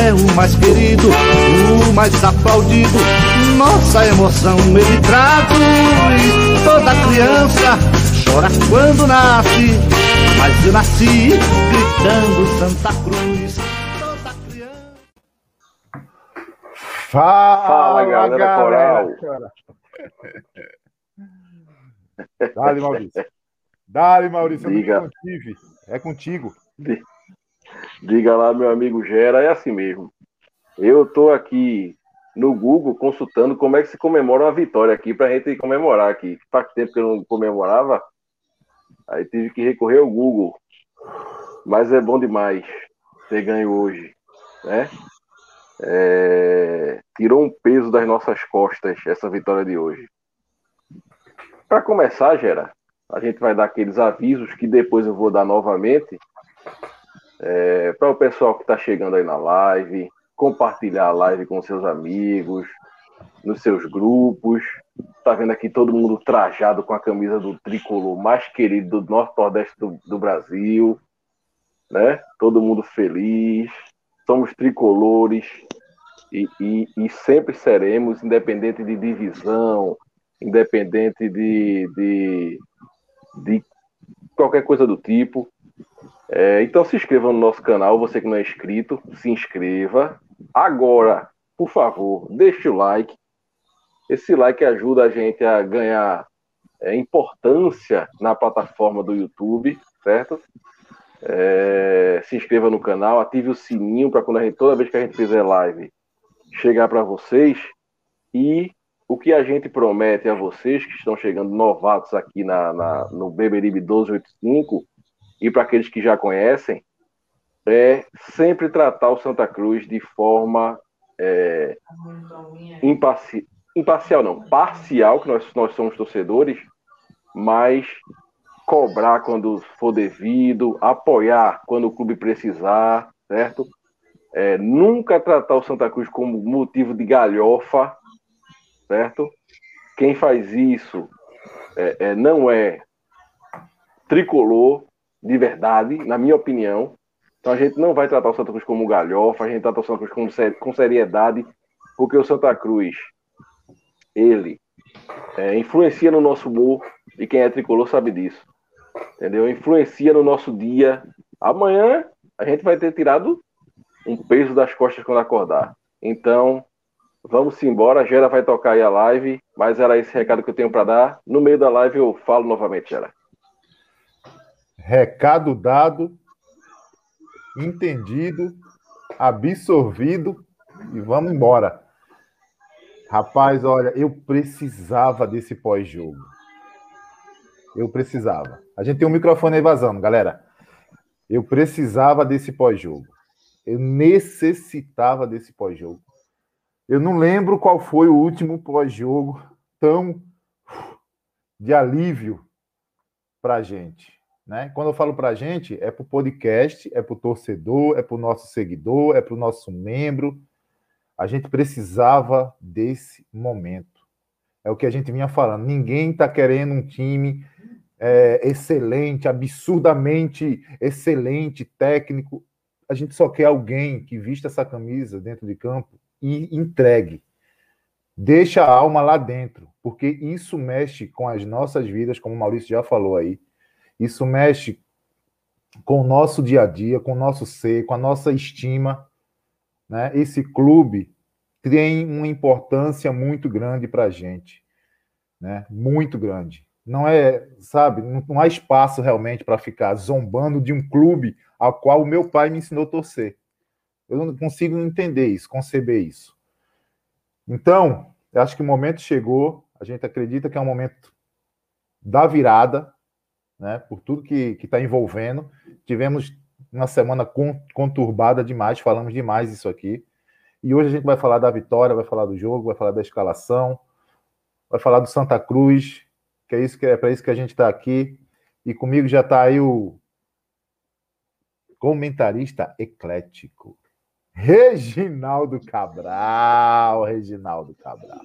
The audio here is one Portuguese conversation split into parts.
é o mais querido, o mais aplaudido. Nossa emoção ele traduz. Toda criança chora quando nasce, mas eu nasci gritando Santa Cruz. Toda criança. Fala, Fala, galera, galera. coral. Dale, Maurício. Dale, Maurício. Diga. não contive. É contigo. Diga lá, meu amigo Gera, é assim mesmo. Eu tô aqui no Google consultando como é que se comemora uma vitória aqui pra gente comemorar aqui. Faz tempo que eu não comemorava, aí tive que recorrer ao Google. Mas é bom demais ter ganho hoje, né? É, Tirou um peso das nossas costas essa vitória de hoje. Para começar, Gera, a gente vai dar aqueles avisos que depois eu vou dar novamente para o pessoal que está chegando aí na live, compartilhar a live com seus amigos, nos seus grupos. Tá vendo aqui todo mundo trajado com a camisa do tricolor mais querido do norte nordeste do, do Brasil, né? Todo mundo feliz. Somos tricolores e, e, e sempre seremos, independente de divisão, independente de, de, de qualquer coisa do tipo. É, então se inscreva no nosso canal, você que não é inscrito, se inscreva. Agora, por favor, deixe o like. Esse like ajuda a gente a ganhar é, importância na plataforma do YouTube, certo? É, se inscreva no canal, ative o sininho para quando a gente, toda vez que a gente fizer live chegar para vocês. E o que a gente promete a vocês que estão chegando novatos aqui na, na- no Beberibe 1285 e para aqueles que já conhecem, é sempre tratar o Santa Cruz de forma é, imparci- imparcial, não, parcial, que nós, nós somos torcedores, mas cobrar quando for devido, apoiar quando o clube precisar, certo? É, nunca tratar o Santa Cruz como motivo de galhofa, certo? Quem faz isso é, é, não é tricolor de verdade, na minha opinião. Então a gente não vai tratar o Santa Cruz como galhofa, a gente trata o Santa Cruz com, ser- com seriedade, porque o Santa Cruz, ele é, influencia no nosso humor, e quem é tricolor sabe disso. Entendeu? Influencia no nosso dia. Amanhã a gente vai ter tirado um peso das costas quando acordar. Então, vamos embora. A Gera vai tocar aí a live, mas era esse recado que eu tenho para dar. No meio da live eu falo novamente, Gera. Recado dado, entendido, absorvido e vamos embora. Rapaz, olha, eu precisava desse pós-jogo. Eu precisava. A gente tem um microfone aí vazando, galera. Eu precisava desse pós-jogo. Eu necessitava desse pós-jogo. Eu não lembro qual foi o último pós-jogo tão de alívio para gente. Né? Quando eu falo para a gente, é para o podcast, é para o torcedor, é para o nosso seguidor, é para o nosso membro. A gente precisava desse momento. É o que a gente vinha falando. Ninguém está querendo um time é, excelente, absurdamente excelente, técnico. A gente só quer alguém que vista essa camisa dentro de campo e entregue. Deixa a alma lá dentro, porque isso mexe com as nossas vidas, como o Maurício já falou aí. Isso mexe com o nosso dia a dia, com o nosso ser, com a nossa estima, né? Esse clube tem uma importância muito grande para a gente, né? Muito grande. Não é, sabe, não há espaço realmente para ficar zombando de um clube ao qual o meu pai me ensinou a torcer. Eu não consigo entender isso, conceber isso. Então, eu acho que o momento chegou, a gente acredita que é um momento da virada, né, por tudo que está envolvendo. Tivemos uma semana conturbada demais, falamos demais isso aqui. E hoje a gente vai falar da vitória, vai falar do jogo, vai falar da escalação, vai falar do Santa Cruz, que é isso que é para isso que a gente está aqui. E comigo já está aí o comentarista eclético, Reginaldo Cabral. Reginaldo Cabral.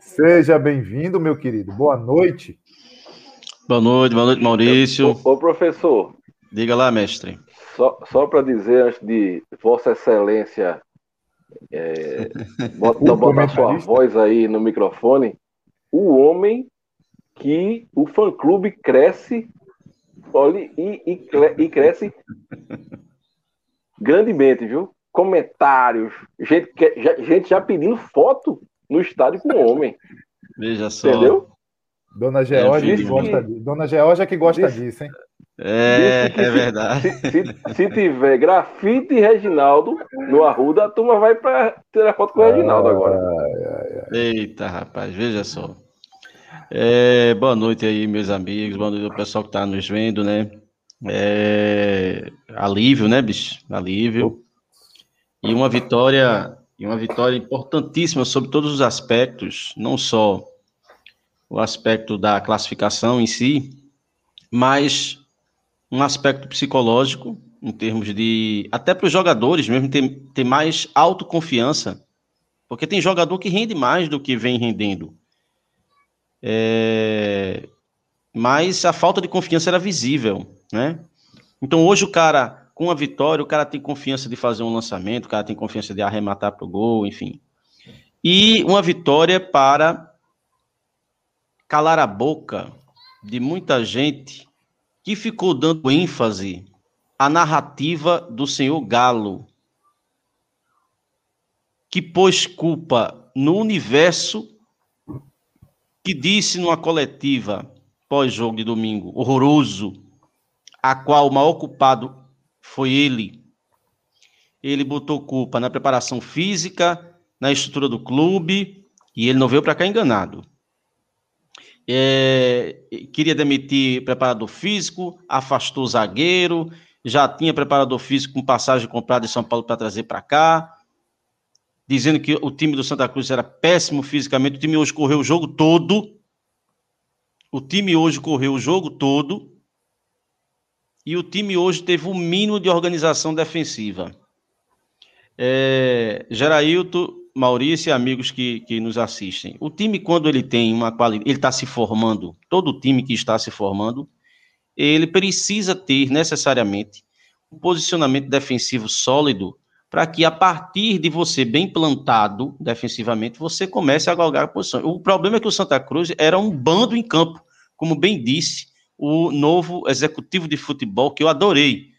Seja bem-vindo, meu querido. Boa noite. Boa noite, boa noite, Maurício. Ô, ô professor. Diga lá, mestre. Só, só para dizer, antes de Vossa Excelência é, bota, botar sua voz aí no microfone, o homem que o fã-clube cresce olha, e, e, e cresce grandemente, viu? Comentários, gente, gente já pedindo foto no estádio com o homem. Veja só. Entendeu? Dona Georgia é, que gosta disso. Dona Georgia que gosta disse... disso, hein? É, é verdade. Se, se, se, tiver grafite Reginaldo no Arruda, a turma vai para tirar foto com o Reginaldo agora. Eita, rapaz, veja só. É, boa noite aí, meus amigos, boa noite ao pessoal que está nos vendo, né? É, alívio, né, bicho? Alívio. E uma vitória, e uma vitória importantíssima sobre todos os aspectos, não só o aspecto da classificação em si, mas um aspecto psicológico, em termos de. Até para os jogadores mesmo ter, ter mais autoconfiança, porque tem jogador que rende mais do que vem rendendo. É, mas a falta de confiança era visível, né? Então hoje o cara, com a vitória, o cara tem confiança de fazer um lançamento, o cara tem confiança de arrematar para o gol, enfim. E uma vitória para calar a boca de muita gente que ficou dando ênfase à narrativa do senhor Galo, que pôs culpa no universo que disse numa coletiva pós-jogo de domingo, horroroso, a qual o maior culpado foi ele. Ele botou culpa na preparação física, na estrutura do clube, e ele não veio para cá enganado. É, queria demitir preparador físico, afastou zagueiro, já tinha preparador físico com passagem comprada em São Paulo para trazer para cá dizendo que o time do Santa Cruz era péssimo fisicamente. O time hoje correu o jogo todo. O time hoje correu o jogo todo. E o time hoje teve o um mínimo de organização defensiva. É, Maurício e amigos que, que nos assistem. O time, quando ele tem uma qualidade, ele está se formando, todo time que está se formando, ele precisa ter necessariamente um posicionamento defensivo sólido para que a partir de você bem plantado defensivamente, você comece a galgar a posição. O problema é que o Santa Cruz era um bando em campo, como bem disse o novo executivo de futebol, que eu adorei.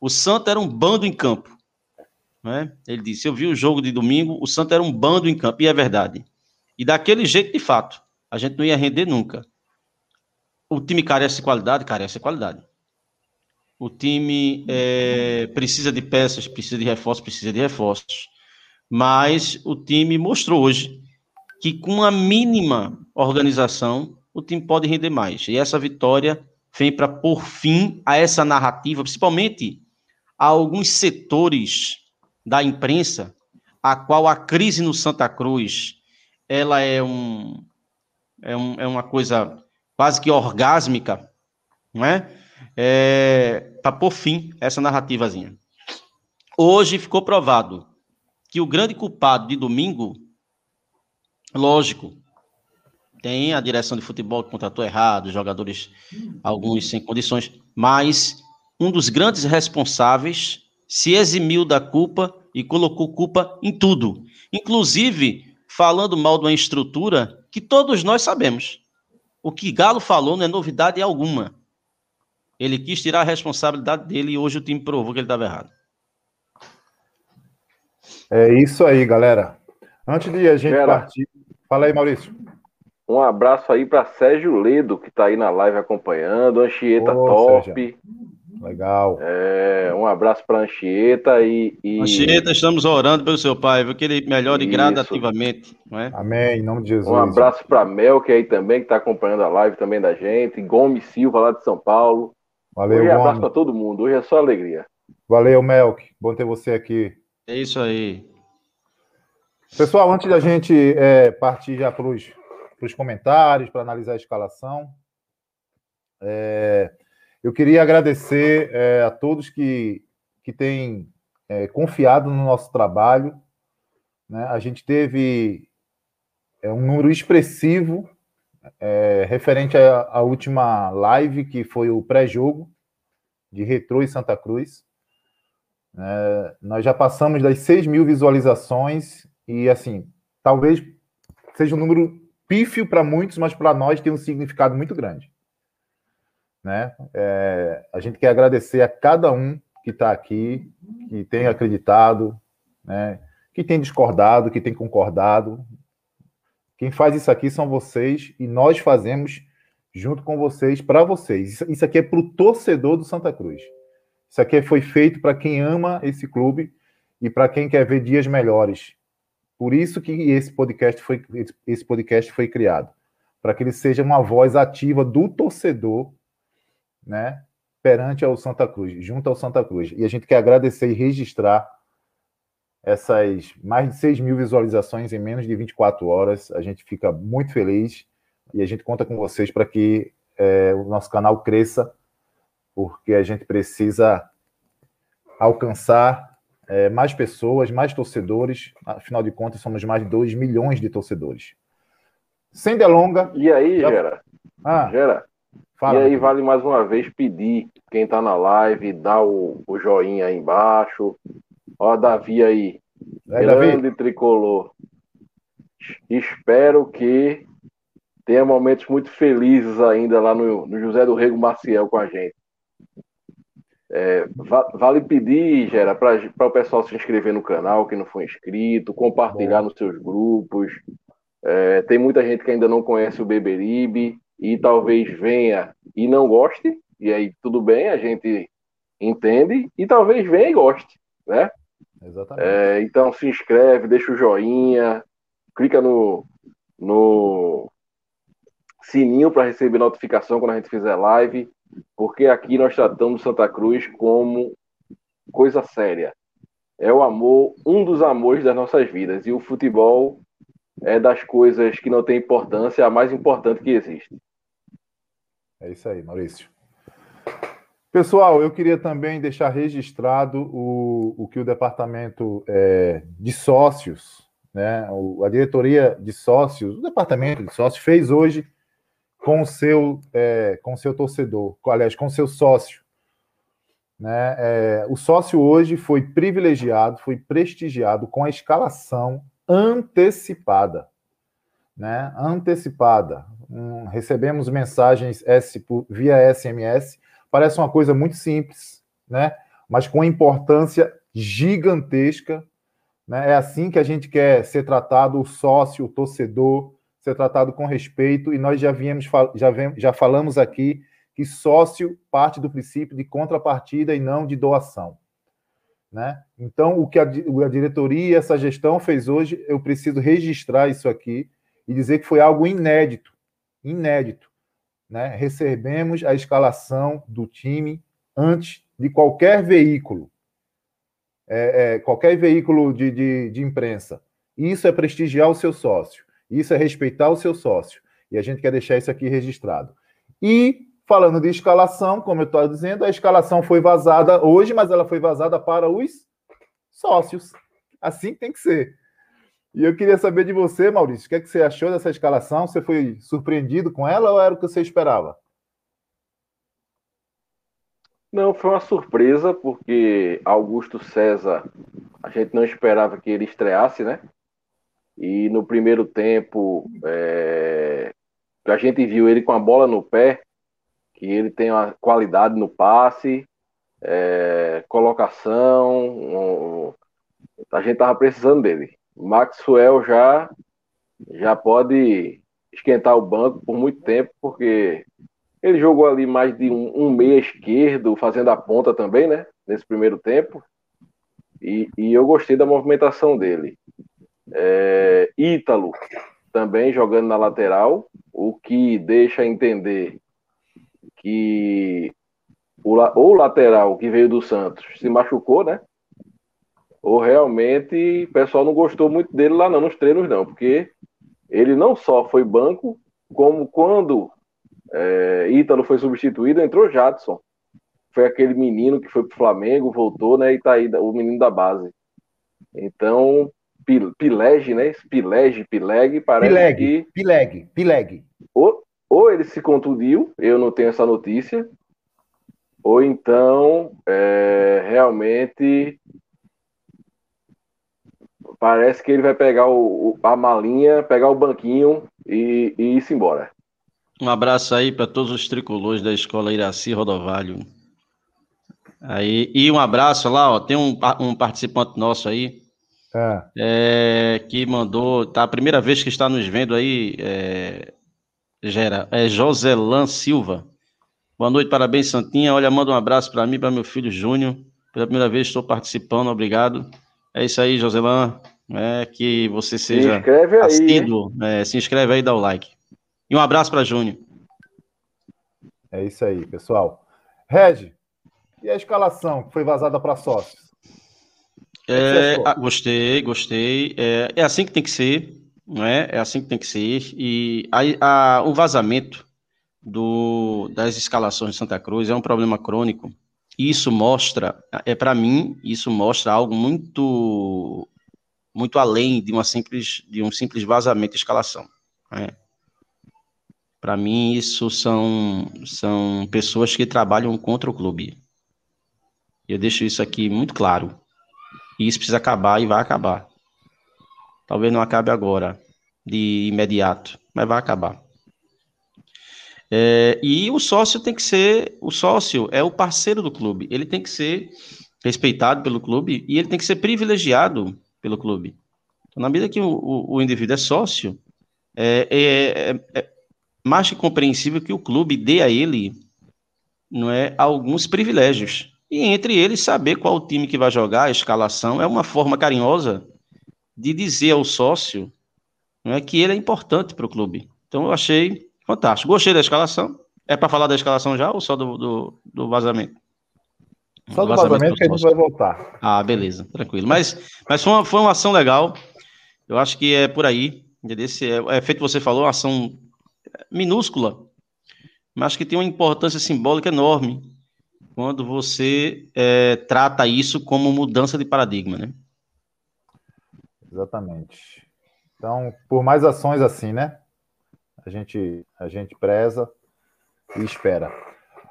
O Santa era um bando em campo. Né? Ele disse: Eu vi o jogo de domingo, o Santa era um bando em campo, e é verdade. E daquele jeito, de fato, a gente não ia render nunca. O time carece de qualidade, carece de qualidade. O time é, precisa de peças, precisa de reforços, precisa de reforços. Mas o time mostrou hoje que com a mínima organização, o time pode render mais. E essa vitória vem para pôr fim a essa narrativa, principalmente a alguns setores da imprensa, a qual a crise no Santa Cruz ela é, um, é, um, é uma coisa quase que orgásmica, não é? é, para pôr fim essa narrativazinha. Hoje ficou provado que o grande culpado de domingo, lógico, tem a direção de futebol que contratou errado, jogadores, alguns sem condições, mas um dos grandes responsáveis se eximiu da culpa e colocou culpa em tudo, inclusive falando mal de uma estrutura que todos nós sabemos. O que Galo falou não é novidade alguma. Ele quis tirar a responsabilidade dele e hoje o time provou que ele estava errado. É isso aí, galera. Antes de a gente Gera, partir. Fala aí, Maurício. Um abraço aí para Sérgio Ledo, que está aí na live acompanhando. Anchieta Ô, top. Sérgio. Legal. É, um abraço para Anchieta e, e. Anchieta, estamos orando pelo seu pai, viu? que ele melhore Isso. gradativamente. Não é? Amém, em nome de Jesus. Um abraço para Mel, que aí também, que está acompanhando a live também da gente. Gomes Silva, lá de São Paulo. Valeu, um abraço para todo mundo. Hoje é só alegria. Valeu, Melk. Bom ter você aqui. É isso aí. Pessoal, antes da gente é, partir já para os comentários, para analisar a escalação, é, eu queria agradecer é, a todos que, que têm é, confiado no nosso trabalho. Né? A gente teve é, um número expressivo é, referente à, última live, que foi o pré-jogo de Retrô e Santa Cruz. É, nós já passamos das 6 mil visualizações e, assim, talvez seja um número pífio para muitos, mas para nós tem um significado muito grande. Né? É, a gente quer agradecer a cada um que está aqui, que tem acreditado, né? que tem discordado, que tem concordado. Quem faz isso aqui são vocês e nós fazemos junto com vocês, para vocês. Isso aqui é para o torcedor do Santa Cruz. Isso aqui foi feito para quem ama esse clube e para quem quer ver dias melhores. Por isso que esse podcast foi, esse podcast foi criado. Para que ele seja uma voz ativa do torcedor né, perante ao Santa Cruz, junto ao Santa Cruz. E a gente quer agradecer e registrar essas mais de 6 mil visualizações em menos de 24 horas. A gente fica muito feliz e a gente conta com vocês para que é, o nosso canal cresça, porque a gente precisa alcançar é, mais pessoas, mais torcedores. Afinal de contas, somos mais de 2 milhões de torcedores. Sem delonga. E aí, já... Gera? Ah, Gera, Fala, e aí vale mais uma vez pedir quem está na live, dá o, o, joinha aí embaixo. Ó, Davi aí. É, grande Davi. tricolor. Espero que tenha momentos muito felizes ainda lá no, no José do Rego Maciel com a gente. É, vale pedir, Gera, para o pessoal se inscrever no canal, que não foi inscrito, compartilhar Bom. nos seus grupos. É, tem muita gente que ainda não conhece o Beberibe e talvez venha e não goste, e aí tudo bem, a gente entende, e talvez venha e goste, né? Exatamente. É, então se inscreve, deixa o joinha, clica no, no sininho para receber notificação quando a gente fizer live, porque aqui nós tratamos Santa Cruz como coisa séria. É o amor, um dos amores das nossas vidas, e o futebol é das coisas que não tem importância, a mais importante que existe. É isso aí, Maurício. Pessoal, eu queria também deixar registrado o, o que o departamento é, de sócios, né, a diretoria de sócios, o departamento de sócios fez hoje com o seu, é, com seu torcedor, aliás, com o seu sócio. Né? É, o sócio hoje foi privilegiado, foi prestigiado com a escalação antecipada. Né? Antecipada um, recebemos mensagens S, via SMS. Parece uma coisa muito simples, né? mas com importância gigantesca. Né? É assim que a gente quer ser tratado, o sócio, o torcedor, ser tratado com respeito. E nós já, viemos, já, vem, já falamos aqui que sócio parte do princípio de contrapartida e não de doação. Né? Então, o que a, a diretoria e essa gestão fez hoje, eu preciso registrar isso aqui e dizer que foi algo inédito inédito. Né? Recebemos a escalação do time antes de qualquer veículo, é, é, qualquer veículo de, de, de imprensa. Isso é prestigiar o seu sócio, isso é respeitar o seu sócio. E a gente quer deixar isso aqui registrado. E falando de escalação, como eu estou dizendo, a escalação foi vazada hoje, mas ela foi vazada para os sócios. Assim tem que ser. E eu queria saber de você, Maurício, o que, é que você achou dessa escalação? Você foi surpreendido com ela ou era o que você esperava? Não, foi uma surpresa, porque Augusto César, a gente não esperava que ele estreasse, né? E no primeiro tempo, é... a gente viu ele com a bola no pé, que ele tem uma qualidade no passe, é, colocação. Um, a gente tava precisando dele. Maxwell já já pode esquentar o banco por muito tempo, porque ele jogou ali mais de um, um meia esquerdo, fazendo a ponta também, né? Nesse primeiro tempo. E, e eu gostei da movimentação dele. É, Ítalo também jogando na lateral, o que deixa entender que o, o lateral que veio do Santos se machucou, né? Ou realmente o pessoal não gostou muito dele lá não, nos treinos não, porque ele não só foi banco, como quando é, Ítalo foi substituído, entrou Jadson. Foi aquele menino que foi pro Flamengo, voltou, né? E tá aí, o menino da base. Então, Pilege, né? Pilege, Pileg, parece Pileg, que. Pileg, Pileg. Ou, ou ele se contundiu, eu não tenho essa notícia, ou então é, realmente parece que ele vai pegar o, a malinha, pegar o banquinho e, e ir-se embora. Um abraço aí para todos os tricolores da escola Iraci Rodovalho. Aí, e um abraço lá, ó, tem um, um participante nosso aí é. É, que mandou, tá a primeira vez que está nos vendo aí, é, Gera, é Joselan Silva. Boa noite, parabéns, Santinha. Olha, manda um abraço para mim, para meu filho Júnior. Pela primeira vez estou participando, obrigado. É isso aí, Joselan. É, que você seja se inscreve aí, assíduo. É, se inscreve aí, dá o like. E um abraço para Júnior. É isso aí, pessoal. Reg, e a escalação que foi vazada para sócios? É, ah, gostei, gostei. É, é, assim que tem que ser, não é? É assim que tem que ser. E a, a, o vazamento do, das escalações de Santa Cruz é um problema crônico. Isso mostra, é para mim, isso mostra algo muito muito além de uma simples de um simples vazamento de escalação. Né? Para mim, isso são são pessoas que trabalham contra o clube. Eu deixo isso aqui muito claro. E isso precisa acabar e vai acabar. Talvez não acabe agora, de imediato, mas vai acabar. É, e o sócio tem que ser, o sócio é o parceiro do clube, ele tem que ser respeitado pelo clube e ele tem que ser privilegiado pelo clube. Então, na medida que o, o, o indivíduo é sócio, é, é, é, é, mais que compreensível que o clube dê a ele não é, alguns privilégios. E entre eles, saber qual o time que vai jogar, a escalação, é uma forma carinhosa de dizer ao sócio não é, que ele é importante para o clube. Então eu achei Fantástico. Gostei da escalação. É para falar da escalação já ou só do, do, do vazamento? Só do vazamento, vazamento que a gente vai voltar. Ah, beleza, tranquilo. Mas, mas foi, uma, foi uma ação legal. Eu acho que é por aí. Desse, é, é feito você falou, uma ação minúscula, mas que tem uma importância simbólica enorme quando você é, trata isso como mudança de paradigma, né? Exatamente. Então, por mais ações assim, né? A gente, a gente preza e espera.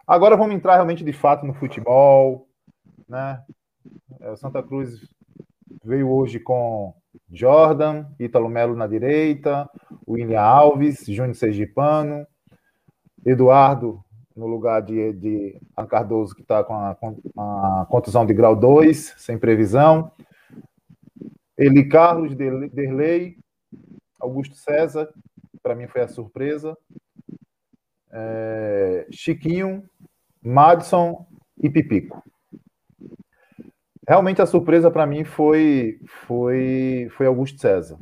Agora vamos entrar realmente de fato no futebol, né? É, o Santa Cruz veio hoje com Jordan, Ítalo Melo na direita, William Alves, Júnior Sergipano, Eduardo no lugar de, de Cardoso, que está com a, a, contusão de grau 2, sem previsão. Eli Carlos, Derlei, Augusto César, para mim foi a surpresa. É, Chiquinho, Madison e Pipico. Realmente a surpresa para mim foi foi foi Augusto César,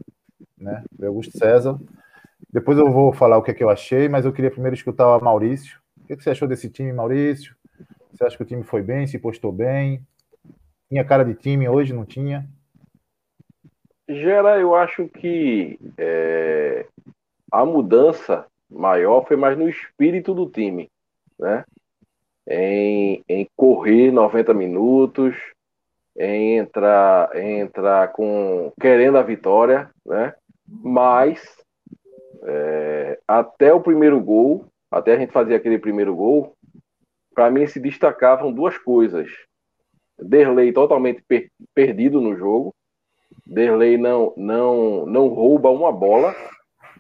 né? Foi Augusto César. Depois eu vou falar o que, é que eu achei, mas eu queria primeiro escutar o Maurício. O que, é você achou desse time, Maurício? Você acha que o time foi bem, se postou bem? Tinha cara de time hoje, não tinha? Gera, eu acho que é, a mudança maior foi mais no espírito do time, né? Em, em correr 90 minutos, em entrar, em entrar com querendo a vitória, né? Mas é, até o primeiro gol, até a gente fazer aquele primeiro gol, para mim se destacavam duas coisas. Derlei totalmente per, perdido no jogo. Derlei não, não, não rouba uma bola,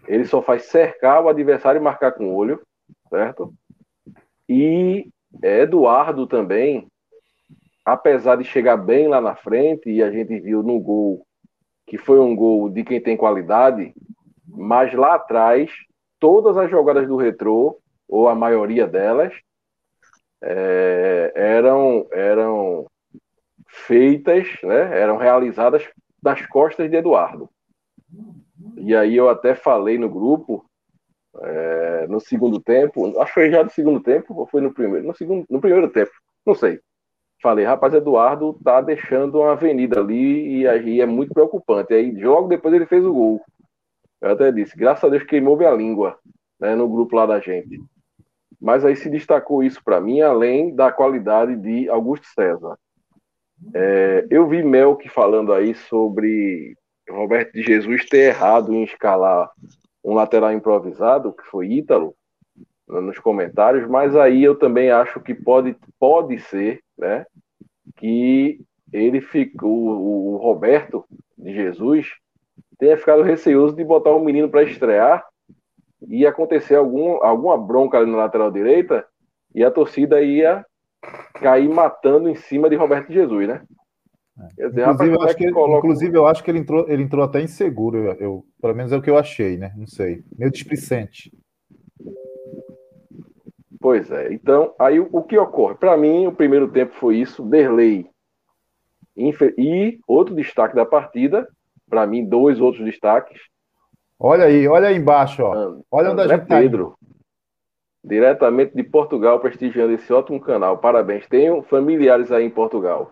ele só faz cercar o adversário e marcar com o olho, certo? E Eduardo também, apesar de chegar bem lá na frente, e a gente viu no gol que foi um gol de quem tem qualidade, mas lá atrás, todas as jogadas do retrô, ou a maioria delas, é, eram, eram feitas, né, eram realizadas das costas de Eduardo. E aí eu até falei no grupo, é, no segundo tempo, acho que foi já no segundo tempo, ou foi no primeiro? No, segundo, no primeiro tempo, não sei. Falei, rapaz, Eduardo tá deixando uma avenida ali e aí é muito preocupante. Aí logo depois ele fez o gol. Eu até disse, graças a Deus queimou minha língua né, no grupo lá da gente. Mas aí se destacou isso para mim, além da qualidade de Augusto César. É, eu vi Melk falando aí sobre Roberto de Jesus ter errado em escalar um lateral improvisado, que foi Ítalo, nos comentários, mas aí eu também acho que pode, pode ser, né, que ele ficou, o, Roberto de Jesus tenha ficado receoso de botar o um menino para estrear e acontecer algum, alguma bronca ali na lateral direita e a torcida ia cair matando em cima de Roberto Jesus, né? É. Dizer, inclusive, eu acho que, coloca... inclusive, eu acho que ele entrou, ele entrou até inseguro, eu, eu, pelo menos é o que eu achei, né? Não sei. Meio displicente. Pois é. Então, aí o, o que ocorre? Para mim, o primeiro tempo foi isso, Derlei. E outro destaque da partida, para mim, dois outros destaques. Olha aí, olha aí embaixo, ó. Olha onde a gente tá Pedro. Tá diretamente de Portugal, prestigiando esse ótimo canal. Parabéns. Tenho familiares aí em Portugal.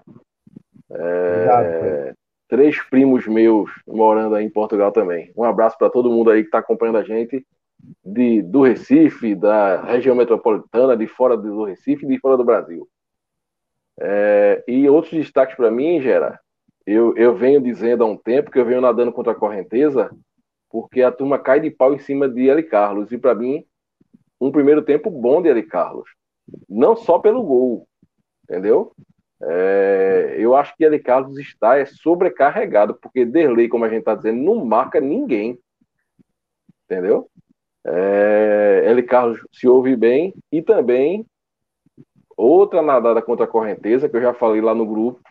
É, três primos meus morando aí em Portugal também. Um abraço para todo mundo aí que está acompanhando a gente de, do Recife, da região metropolitana, de fora do Recife e de fora do Brasil. É, e outros destaques para mim, Gera, eu, eu venho dizendo há um tempo que eu venho nadando contra a correnteza, porque a turma cai de pau em cima de Eli Carlos. E para mim, um primeiro tempo bom de Eli Carlos. Não só pelo gol, entendeu? É, eu acho que Eli Carlos está é, sobrecarregado, porque Derlei, como a gente está dizendo, não marca ninguém. Entendeu? É, Eli Carlos se ouve bem e também outra nadada contra a correnteza, que eu já falei lá no grupo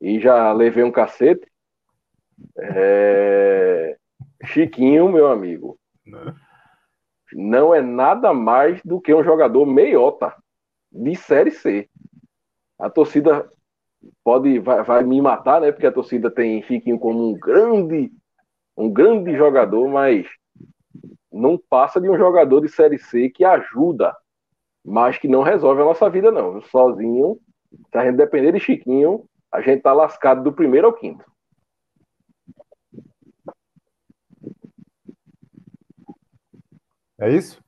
e já levei um cacete. É, Chiquinho, meu amigo, não. não é nada mais do que um jogador meiota de Série C a torcida pode vai, vai, me matar, né? Porque a torcida tem Chiquinho como um grande um grande jogador, mas não passa de um jogador de série C que ajuda, mas que não resolve a nossa vida não. Sozinho, se a gente depender de Chiquinho, a gente tá lascado do primeiro ao quinto. É isso?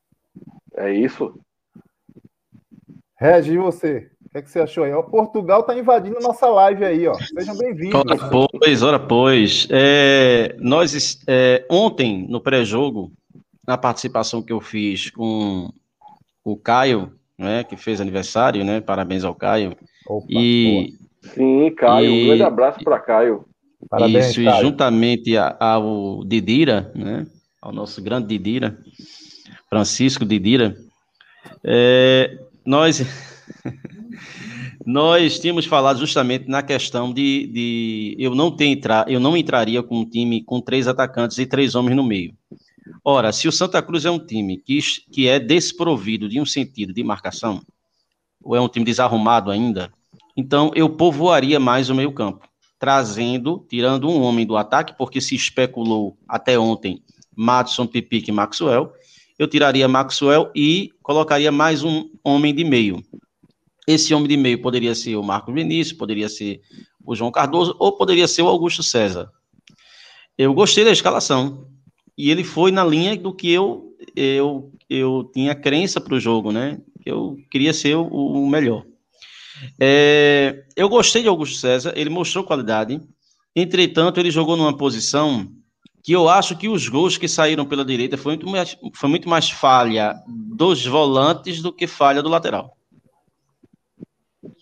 É isso. Regi, e você? O que, é que você achou aí? O Portugal está invadindo nossa live aí, ó. Sejam bem-vindos. Ora, pois, ora, pois. É, nós, é, ontem, no pré-jogo, na participação que eu fiz com o Caio, né, que fez aniversário, né? Parabéns ao Caio. Opa, e, Sim, Caio. E, um grande abraço para Caio. Parabéns, isso, Caio. e juntamente ao Didira, né? Ao nosso grande Didira, Francisco Didira. É, nós nós tínhamos falado justamente na questão de, de eu não ter entrar, eu não entraria com um time com três atacantes e três homens no meio. Ora, se o Santa Cruz é um time que, que é desprovido de um sentido de marcação, ou é um time desarrumado ainda, então eu povoaria mais o meio-campo, trazendo, tirando um homem do ataque, porque se especulou até ontem Matson, Pipique e Maxwell, eu tiraria Maxwell e colocaria mais um homem de meio. Esse homem de meio poderia ser o Marcos Vinícius, poderia ser o João Cardoso ou poderia ser o Augusto César. Eu gostei da escalação e ele foi na linha do que eu eu, eu tinha crença para o jogo, né? Eu queria ser o, o melhor. É, eu gostei de Augusto César, ele mostrou qualidade. Entretanto, ele jogou numa posição que eu acho que os gols que saíram pela direita foi muito mais, foi muito mais falha dos volantes do que falha do lateral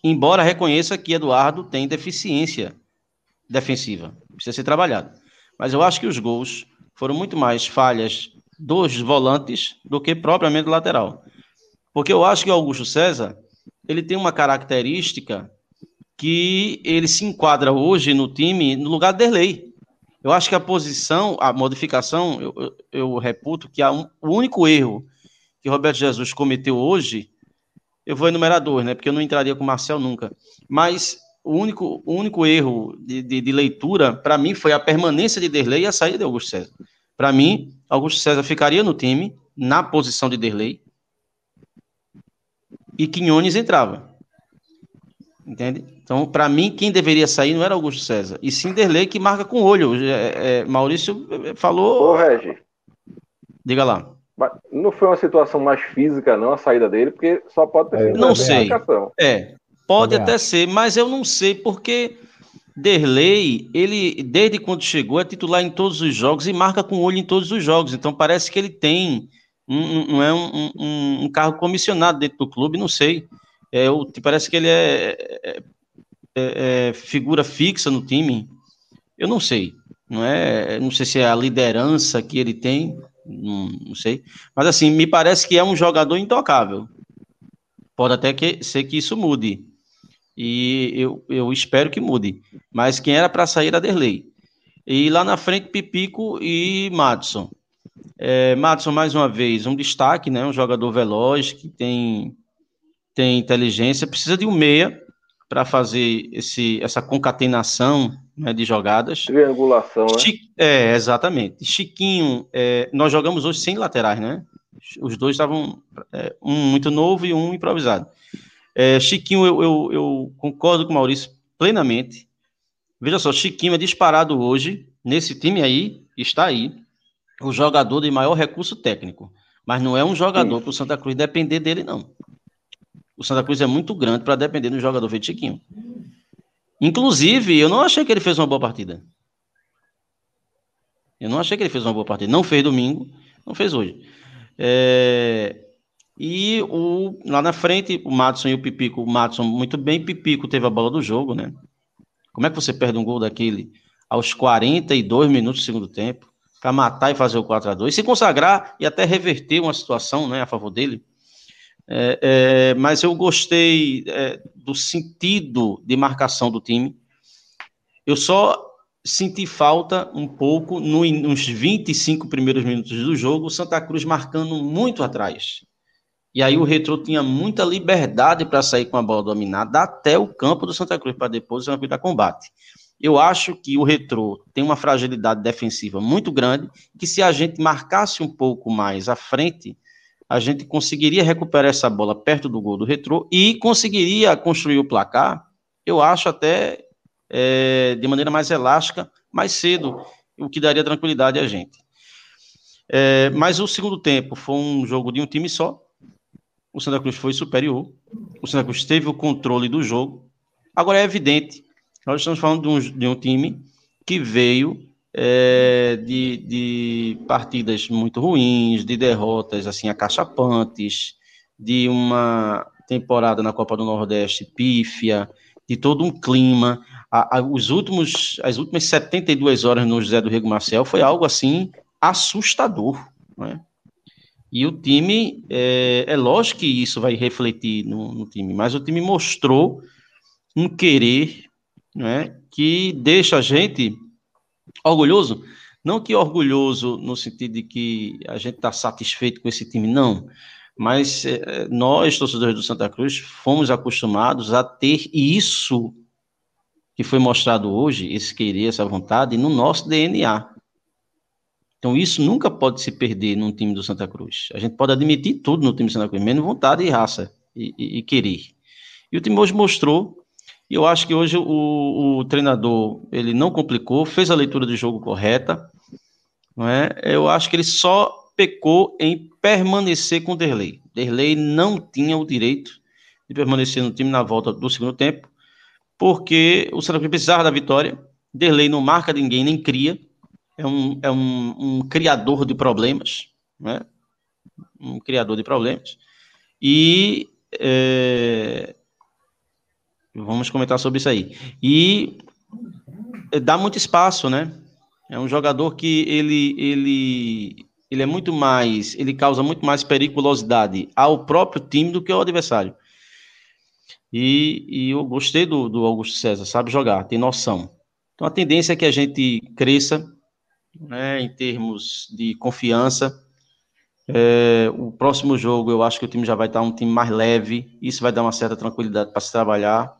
embora reconheça que Eduardo tem deficiência defensiva, precisa ser trabalhado. Mas eu acho que os gols foram muito mais falhas dos volantes do que propriamente do lateral. Porque eu acho que o Augusto César, ele tem uma característica que ele se enquadra hoje no time no lugar de Derlei. Eu acho que a posição, a modificação, eu, eu, eu reputo que um, o único erro que Roberto Jesus cometeu hoje, eu vou enumerar dois, né? Porque eu não entraria com o Marcel nunca. Mas o único, o único erro de, de, de leitura, para mim, foi a permanência de Derlei e a saída de Augusto César. Para mim, Augusto César ficaria no time, na posição de Derlei, e Quinones entrava. Entende? Então, para mim, quem deveria sair não era Augusto César, e sim Derlei, que marca com olho. É, é, Maurício falou. Ô, Regi. Diga lá. Não foi uma situação mais física, não, a saída dele, porque só pode ter sido. É, não sei. É, pode até ser, mas eu não sei, porque Derlei, ele, desde quando chegou, é titular em todos os jogos e marca com olho em todos os jogos. Então, parece que ele tem. Um, um, é um, um, um cargo comissionado dentro do clube, não sei. É, parece que ele é, é, é, é, figura fixa no time. Eu não sei. Não é, não sei se é a liderança que ele tem, não, não sei. Mas assim, me parece que é um jogador intocável. Pode até que, ser que isso mude. E eu, eu espero que mude. Mas quem era para sair era Derlei. E lá na frente, Pipico e Madison. É, Madison, mais uma vez, um destaque, né? Um jogador veloz que tem tem inteligência, precisa de um meia para fazer esse, essa concatenação né, de jogadas. Triangulação, né? É, exatamente. Chiquinho, é, nós jogamos hoje sem laterais, né? Os dois estavam, é, um muito novo e um improvisado. É, Chiquinho, eu, eu, eu, concordo com o Maurício plenamente. Veja só, Chiquinho é disparado hoje, nesse time aí, está aí, o jogador de maior recurso técnico. Mas não é um jogador para o Santa Cruz depender dele, não o Santa Cruz é muito grande para depender do jogador feito Chiquinho. Inclusive, eu não achei que ele fez uma boa partida. Eu não achei que ele fez uma boa partida. Não fez domingo, não fez hoje. É... E o, lá na frente, o Matson e o Pipico. O Matson muito bem, Pipico teve a bola do jogo, né? Como é que você perde um gol daquele aos 42 minutos do segundo tempo? Para matar e fazer o 4 a 2 E se consagrar e até reverter uma situação né, a favor dele. É, é, mas eu gostei é, do sentido de marcação do time. Eu só senti falta um pouco no, nos 25 primeiros minutos do jogo, o Santa Cruz marcando muito atrás. E aí o Retro tinha muita liberdade para sair com a bola dominada até o campo do Santa Cruz, para depois dar combate. Eu acho que o Retro tem uma fragilidade defensiva muito grande, que se a gente marcasse um pouco mais à frente, a gente conseguiria recuperar essa bola perto do gol do retrô e conseguiria construir o placar, eu acho até é, de maneira mais elástica, mais cedo, o que daria tranquilidade a gente. É, mas o segundo tempo foi um jogo de um time só. O Santa Cruz foi superior. O Santa Cruz teve o controle do jogo. Agora é evidente, nós estamos falando de um, de um time que veio é, de, de partidas muito ruins, de derrotas assim acachapantes, de uma temporada na Copa do Nordeste pífia, de todo um clima. A, a, os últimos, as últimas 72 horas no José do Rego Marcel foi algo assim assustador. Né? E o time, é, é lógico que isso vai refletir no, no time, mas o time mostrou um querer né, que deixa a gente Orgulhoso? Não que orgulhoso no sentido de que a gente está satisfeito com esse time, não. Mas é, nós, torcedores do Santa Cruz, fomos acostumados a ter isso que foi mostrado hoje, esse querer, essa vontade, no nosso DNA. Então, isso nunca pode se perder num time do Santa Cruz. A gente pode admitir tudo no time do Santa Cruz, menos vontade e raça e, e, e querer. E o time hoje mostrou e eu acho que hoje o, o, treinador ele não complicou, fez a leitura do jogo correta. Não é? Eu acho que ele só pecou em permanecer com o Derlei. Derlei não tinha o direito de permanecer no time na volta do segundo tempo, porque o Santa Cruz precisava da vitória. Derlei não marca ninguém, nem cria. É um, é um, um criador de problemas. Né? Um criador de problemas. E é, Vamos comentar sobre isso aí. E dá muito espaço, né? É um jogador que ele, ele ele é muito mais, ele causa muito mais periculosidade ao próprio time do que ao adversário. E, e eu gostei do, do Augusto César, sabe jogar, tem noção. Então a tendência é que a gente cresça né, em termos de confiança. É, o próximo jogo eu acho que o time já vai estar um time mais leve, isso vai dar uma certa tranquilidade para se trabalhar.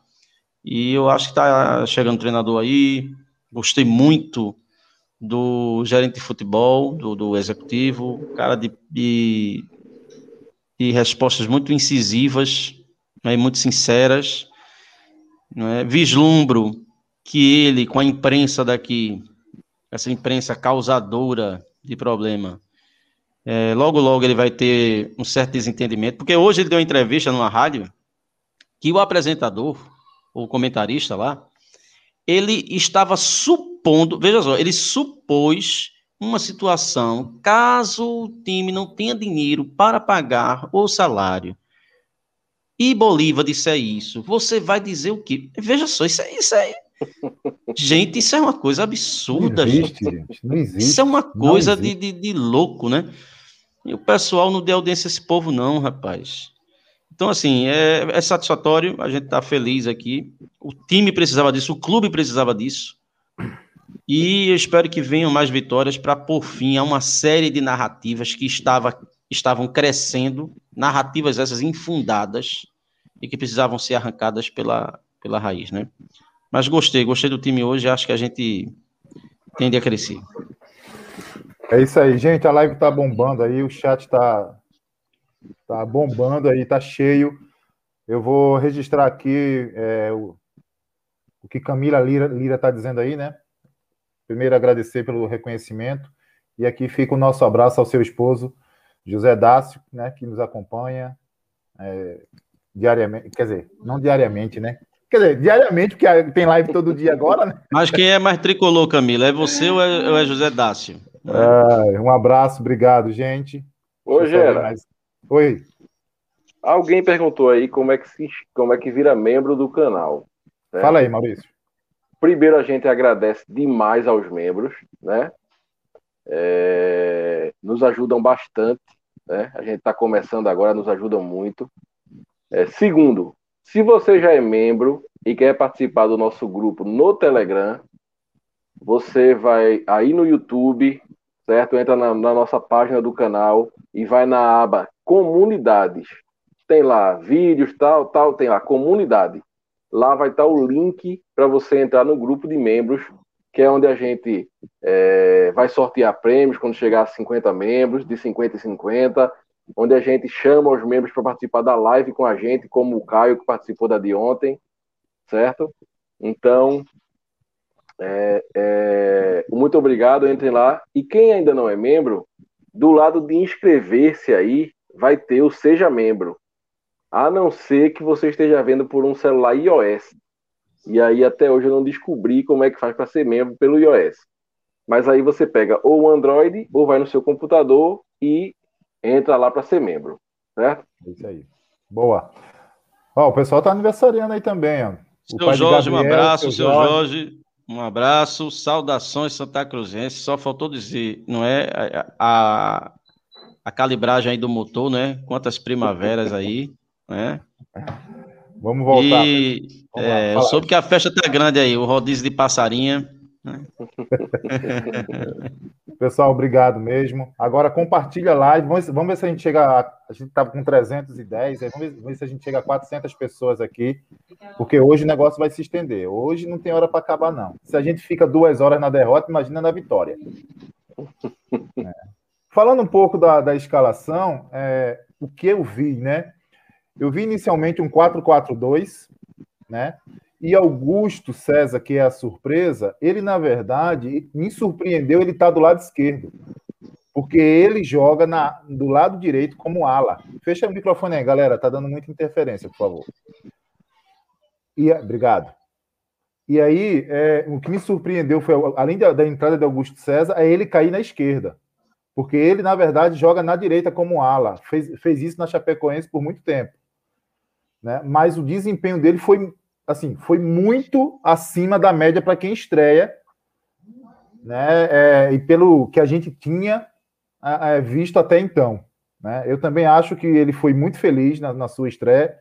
E eu acho que está chegando um treinador aí. Gostei muito do gerente de futebol, do, do executivo, cara de, de, de respostas muito incisivas né, muito sinceras. Né? Vislumbro que ele, com a imprensa daqui, essa imprensa causadora de problema, é, logo, logo ele vai ter um certo desentendimento, porque hoje ele deu uma entrevista numa rádio que o apresentador, o comentarista lá, ele estava supondo, veja só, ele supôs uma situação, caso o time não tenha dinheiro para pagar o salário e Bolívar disser isso, você vai dizer o quê? Veja só, isso é isso aí. Gente, isso é uma coisa absurda, não existe, gente. gente. Não existe. Isso é uma coisa de, de, de, louco, né? E o pessoal não deu audiência a esse povo, não, rapaz. Então, assim, é, é satisfatório, a gente tá feliz aqui. O time precisava disso, o clube precisava disso. E eu espero que venham mais vitórias para pôr fim a uma série de narrativas que estava, estavam crescendo, narrativas essas infundadas, e que precisavam ser arrancadas pela, pela raiz, né? Mas gostei, gostei do time hoje, acho que a gente tende a crescer. É isso aí, gente, a live tá bombando aí, o chat tá, tá bombando aí, tá cheio. Eu vou registrar aqui é, o, o que Camila Lira, Lira tá dizendo aí, né? Primeiro, agradecer pelo reconhecimento. E aqui fica o nosso abraço ao seu esposo, José Dácio, né, que nos acompanha. É, diariamente, quer dizer, não diariamente, né? Quer dizer, diariamente, porque tem live todo dia agora, né? Mas quem é mais tricolor, Camila? É você ou é, ou é José Dácio? É, um abraço, obrigado, gente. Oi, Gera. Mais... Oi. Alguém perguntou aí como é que, se, como é que vira membro do canal. Né? Fala aí, Maurício. Primeiro, a gente agradece demais aos membros, né? É, nos ajudam bastante, né? A gente está começando agora, nos ajudam muito. É, segundo, se você já é membro e quer participar do nosso grupo no Telegram, você vai aí no YouTube, certo? Entra na, na nossa página do canal e vai na aba Comunidades. Tem lá vídeos, tal, tal, tem lá Comunidade. Lá vai estar o link para você entrar no grupo de membros, que é onde a gente é, vai sortear prêmios quando chegar a 50 membros, de 50 e 50 onde a gente chama os membros para participar da live com a gente, como o Caio, que participou da de ontem, certo? Então, é, é, muito obrigado, entrem lá. E quem ainda não é membro, do lado de inscrever-se aí, vai ter o Seja Membro. A não ser que você esteja vendo por um celular iOS. E aí até hoje eu não descobri como é que faz para ser membro pelo iOS. Mas aí você pega ou o Android, ou vai no seu computador e entra lá para ser membro, certo? É isso aí. Boa. Ó, o pessoal tá aniversariando aí também, ó. O seu Jorge, Gabriel, um abraço, seu Jorge. Jorge. Um abraço, saudações Santa Cruzense. Só faltou dizer, não é? A, a calibragem aí do motor, né? Quantas primaveras aí, né? Vamos voltar. E Vamos é, eu soube que a festa tá grande aí, o rodízio de passarinha. Né? Pessoal, obrigado mesmo. Agora compartilha a live. Vamos, vamos ver se a gente chega. A, a gente estava com 310, vamos ver, vamos ver se a gente chega a 400 pessoas aqui, porque hoje o negócio vai se estender. Hoje não tem hora para acabar, não. Se a gente fica duas horas na derrota, imagina na vitória. É. Falando um pouco da, da escalação, é, o que eu vi, né? Eu vi inicialmente um 4-4-2, né? E Augusto César, que é a surpresa, ele, na verdade, me surpreendeu, ele está do lado esquerdo. Porque ele joga na, do lado direito como ala. Fecha o microfone aí, galera. Tá dando muita interferência, por favor. E, obrigado. E aí, é, o que me surpreendeu foi, além da, da, entrada de Augusto César, é ele cair na esquerda. Porque ele, na verdade, joga na direita como ala. Fez, fez isso na Chapecoense por muito tempo. Né? Mas o desempenho dele foi assim, foi muito acima da média para quem estreia, né? É, e pelo que a gente tinha é, visto até então. Né? Eu também acho que ele foi muito feliz na, na sua estreia,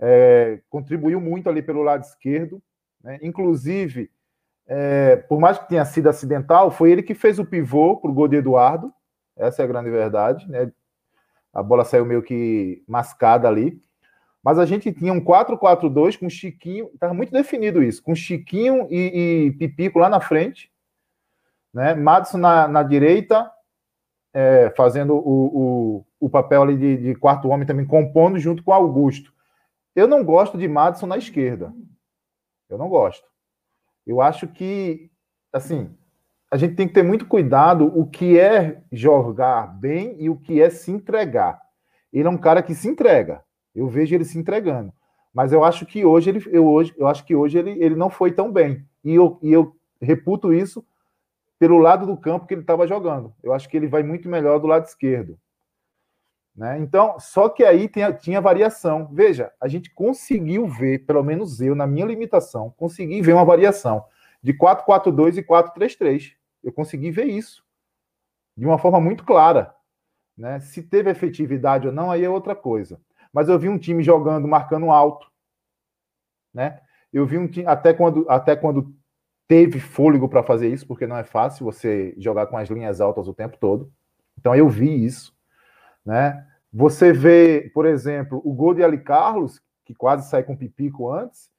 é, contribuiu muito ali pelo lado esquerdo, né? inclusive, é, por mais que tenha sido acidental, foi ele que fez o pivô para o gol de Eduardo, essa é a grande verdade, né? a bola saiu meio que mascada ali, mas a gente tinha um 4-4-2 com Chiquinho, estava muito definido isso, com Chiquinho e, e Pipico lá na frente, né? Madison na, na direita, é, fazendo o, o, o, papel ali de, de, quarto homem também, compondo junto com Augusto. Eu não gosto de Madison na esquerda. Eu não gosto. Eu acho que, assim, a gente tem que ter muito cuidado o que é jogar bem e o que é se entregar. Ele é um cara que se entrega. Eu vejo ele se entregando. Mas eu acho que hoje ele, eu, hoje, eu acho que hoje ele, ele não foi tão bem. E eu, e eu reputo isso pelo lado do campo que ele estava jogando. Eu acho que ele vai muito melhor do lado esquerdo. Né? Então, só que aí tinha, tinha variação. Veja, a gente conseguiu ver, pelo menos eu, na minha limitação, consegui ver uma variação de 4-4-2 e 4-3-3. Eu consegui ver isso de uma forma muito clara. Né? Se teve efetividade ou não, aí é outra coisa. Mas eu vi um time jogando, marcando alto. Né? Eu vi um time, até quando, até quando teve fôlego para fazer isso, porque não é fácil você jogar com as linhas altas o tempo todo. Então eu vi isso, né? Você vê, por exemplo, o gol de Ali Carlos, que quase sai com pipico antes,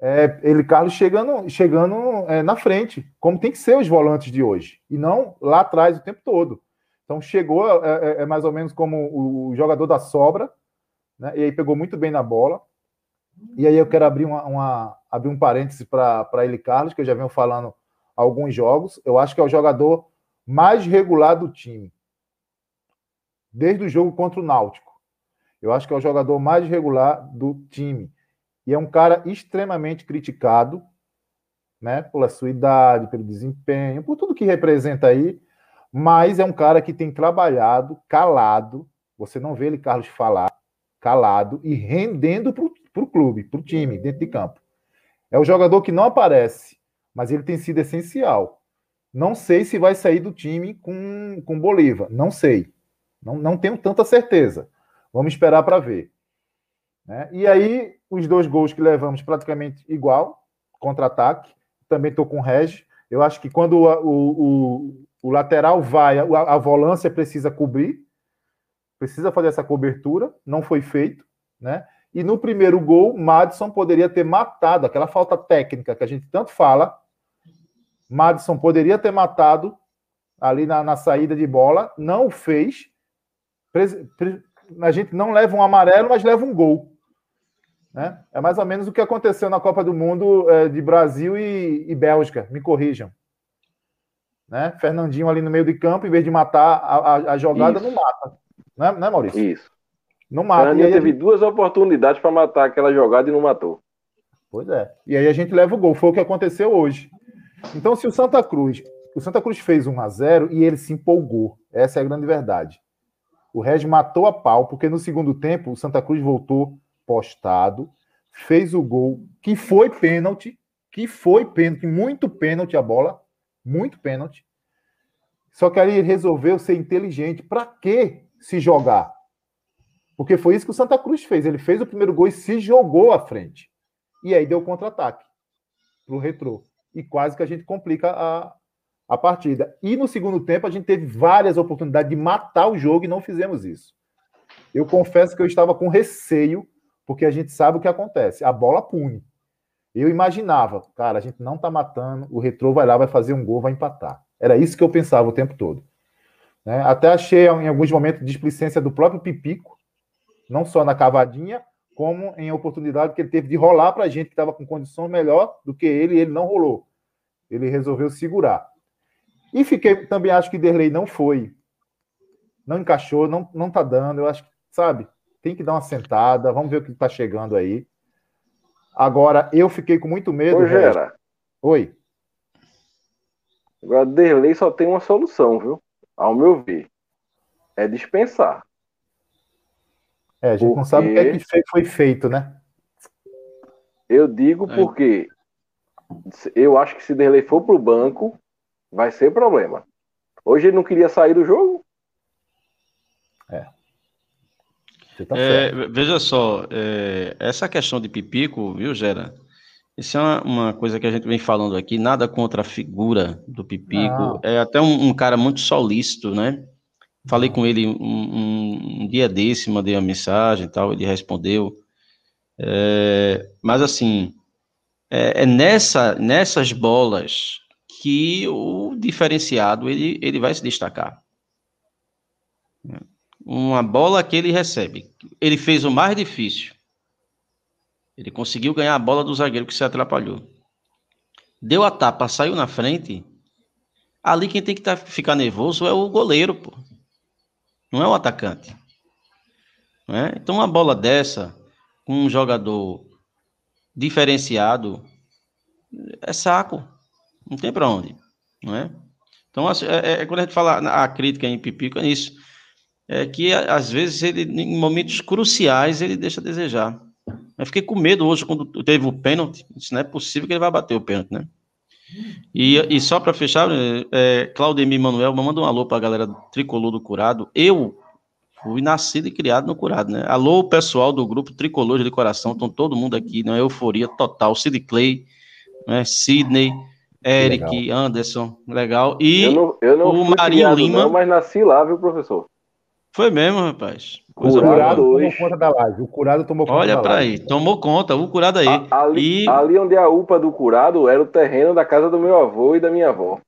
é, ele Carlos chegando, chegando é, na frente, como tem que ser os volantes de hoje, e não lá atrás o tempo todo. Então chegou, é, é, é mais ou menos como o jogador da sobra, né? E aí pegou muito bem na bola. E aí eu quero abrir, uma, uma abrir um parêntese para ele, Carlos, que eu já venho falando alguns jogos. Eu acho que é o jogador mais regular do time. Desde o jogo contra o Náutico. Eu acho que é o jogador mais regular do time. E é um cara extremamente criticado, né? Pela sua idade, pelo desempenho, por tudo que representa aí. Mas é um cara que tem trabalhado calado. Você não vê ele, Carlos, falar calado e rendendo para o clube, para o time, dentro de campo. É o jogador que não aparece, mas ele tem sido essencial. Não sei se vai sair do time com, com Bolívar, não sei. Não, não tenho tanta certeza. Vamos esperar para ver. Né? E aí, os dois gols que levamos praticamente igual, contra-ataque. Também estou com o Regi. Eu acho que quando o, o, o, lateral vai, a, a volância precisa cobrir, precisa fazer essa cobertura, não foi feito, né? E no primeiro gol, Madison poderia ter matado aquela falta técnica que a gente tanto fala. Madison poderia ter matado ali na, na saída de bola, não o fez. A gente não leva um amarelo, mas leva um gol. Né? É mais ou menos o que aconteceu na Copa do Mundo é, de Brasil e, e, Bélgica. Me corrijam. Né? Fernandinho ali no meio de campo, em vez de matar a, a, a jogada, Isso. não mata. Não é, não é Maurício? Isso. Não mata. Fernandinho teve duas oportunidades para matar aquela jogada e não matou. Pois é. E aí a gente leva o gol. Foi o que aconteceu hoje. Então, se o Santa Cruz. O Santa Cruz fez 1 a 0 e ele se empolgou. Essa é a grande verdade. O Reg matou a pau, porque no segundo tempo o Santa Cruz voltou postado, fez o gol, que foi pênalti, que foi pênalti, muito pênalti a bola, muito pênalti. Só que ele resolveu ser inteligente. Para que se jogar? Porque foi isso que o Santa Cruz fez. Ele fez o primeiro gol e se jogou à frente. E aí deu contra-ataque para o retrô. E quase que a gente complica a, a partida. E no segundo tempo a gente teve várias oportunidades de matar o jogo e não fizemos isso. Eu confesso que eu estava com receio, porque a gente sabe o que acontece. A bola pune. Eu imaginava, cara, a gente não está matando, o retrô vai lá, vai fazer um gol, vai empatar. Era isso que eu pensava o tempo todo. Né? Até achei em alguns momentos displicência do próprio Pipico, não só na cavadinha, como em oportunidade que ele teve de rolar para a gente que estava com condição melhor do que ele, e ele não rolou. Ele resolveu segurar. E fiquei, também acho que Derlei não foi, não encaixou, não, não tá dando. Eu acho que, sabe, tem que dar uma sentada, vamos ver o que está chegando aí. Agora, eu fiquei com muito medo. Ô, Gera. Oi. Agora, Derlei só tem uma solução, viu? Ao meu ver. É dispensar. É, a gente porque... não sabe o que, é que foi feito, né? Eu digo é. porque eu acho que se Derlei for para o banco, vai ser problema. Hoje ele não queria sair do jogo. Tá é, veja só, é, essa questão de Pipico, viu, Gera? Isso é uma, uma, coisa que a gente vem falando aqui, nada contra a figura do Pipico. É até um, um, cara muito solícito, né? Falei com ele um, um, um, dia desse, mandei uma mensagem e tal, ele respondeu. É, mas assim, é, é, nessa, nessas bolas que o diferenciado ele, ele vai se destacar. Uma bola que ele recebe. Ele fez o mais difícil ele conseguiu ganhar a bola do zagueiro que se atrapalhou. Deu a tapa, saiu na frente. Ali quem tem que tá, ficar nervoso é o goleiro, pô. Não é o atacante. É? Então uma bola dessa, com um jogador diferenciado, é saco. Não tem para onde. Não é? Então, assim, é, é, quando a gente fala a crítica em Pipico, é isso. É que às vezes ele, em momentos cruciais, ele deixa a desejar. Eu fiquei com medo hoje quando teve o pênalti. Isso não é possível que ele vai bater o pênalti, né? E, e só para fechar, é, Claudemir Manuel, manda um alô para a galera tricolor do Curado. Eu fui nascido e criado no Curado, né? Alô, pessoal do grupo Tricolor de Coração, estão todo mundo aqui, né? Euforia total. Sid Clay, né? Sidney, Eric, legal. Anderson, legal. E eu não, eu não o Marinho Lima. Não, mas nasci lá, viu, professor? Foi mesmo, rapaz. Coisa curado tomou conta da live. O curado tomou conta Olha para aí, tomou conta, o curado aí. A, ali, e... ali onde é a UPA do curado era o terreno da casa do meu avô e da minha avó.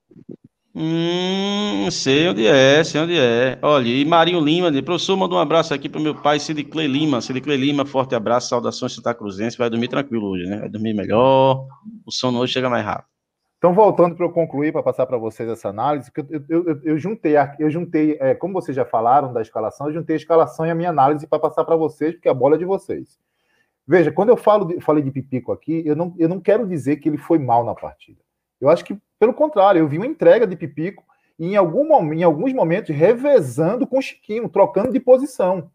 Hum, sei onde é, sei onde é. Olha, e Marinho Lima, professor, manda um abraço aqui pro meu pai, Clay Lima. Clay Lima, forte abraço, saudações Santa Cruzense. Vai dormir tranquilo hoje, né? Vai dormir melhor. O sono hoje chega mais rápido. Então, voltando para eu concluir, para passar para vocês essa análise, que eu, eu, eu, juntei, eu juntei é, como vocês já falaram da escalação, eu juntei a escalação e a minha análise para passar para vocês, porque a bola é de vocês. Veja, quando eu falo de, falei de Pipico aqui, eu não, eu não quero dizer que ele foi mal na partida. Eu acho que, pelo contrário, eu vi uma entrega de Pipico e em, algum, em alguns momentos revezando com Chiquinho, trocando de posição.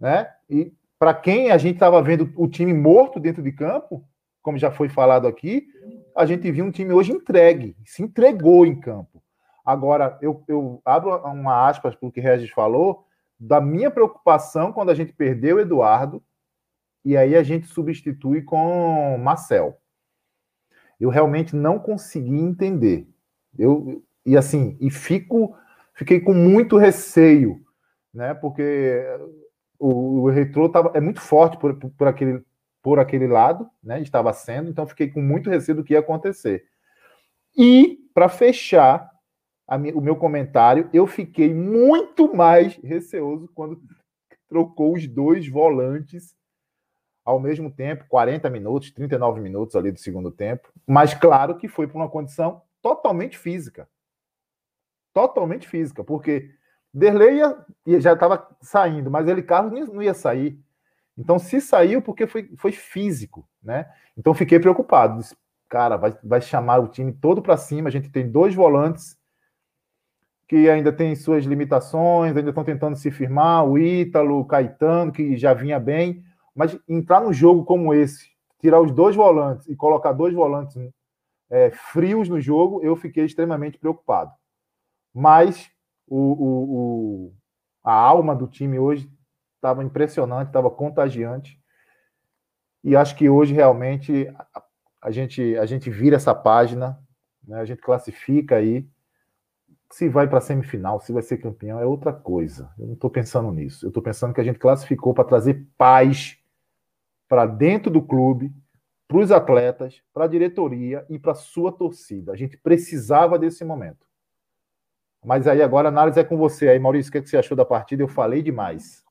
Né? E para quem a gente estava vendo o time morto dentro de campo, como já foi falado aqui, a gente viu um time hoje entregue, se entregou em campo. Agora, eu, eu abro uma aspas para o que Regis falou, da minha preocupação quando a gente perdeu o Eduardo e aí a gente substitui com Marcel. Eu realmente não consegui entender. Eu e assim, e fico fiquei com muito receio, né? Porque o, o retrô tava, é muito forte por, por, por aquele por aquele lado, né? Estava sendo, então fiquei com muito receio do que ia acontecer. E, para fechar o meu comentário, eu fiquei muito mais receoso quando trocou os dois volantes ao mesmo tempo, 40 minutos, 39 minutos ali do segundo tempo. Mas claro que foi por uma condição totalmente física. Totalmente física, porque Derlei já estava saindo, mas ele Carlos não ia sair. Então, se saiu, porque foi, foi físico, né? Então, fiquei preocupado. Disse, cara, vai, vai chamar o time todo para cima. A gente tem dois volantes que ainda tem suas limitações, ainda estão tentando se firmar. O Ítalo, o Caetano, que já vinha bem. Mas entrar num jogo como esse, tirar os dois volantes e colocar dois volantes é, frios no jogo, eu fiquei extremamente preocupado. Mas o, o, o, a alma do time hoje estava impressionante, estava contagiante. E acho que hoje realmente a, gente, a gente vira essa página, né? a gente classifica aí. Se vai para a semifinal, se vai ser campeão, é outra coisa. Eu não estou pensando nisso. Eu estou pensando que a gente classificou para trazer paz para dentro do clube, para os atletas, para a diretoria e para a sua torcida. A gente precisava desse momento. Mas aí agora a análise é com você aí, Maurício. O que, é que você achou da partida? Eu falei demais.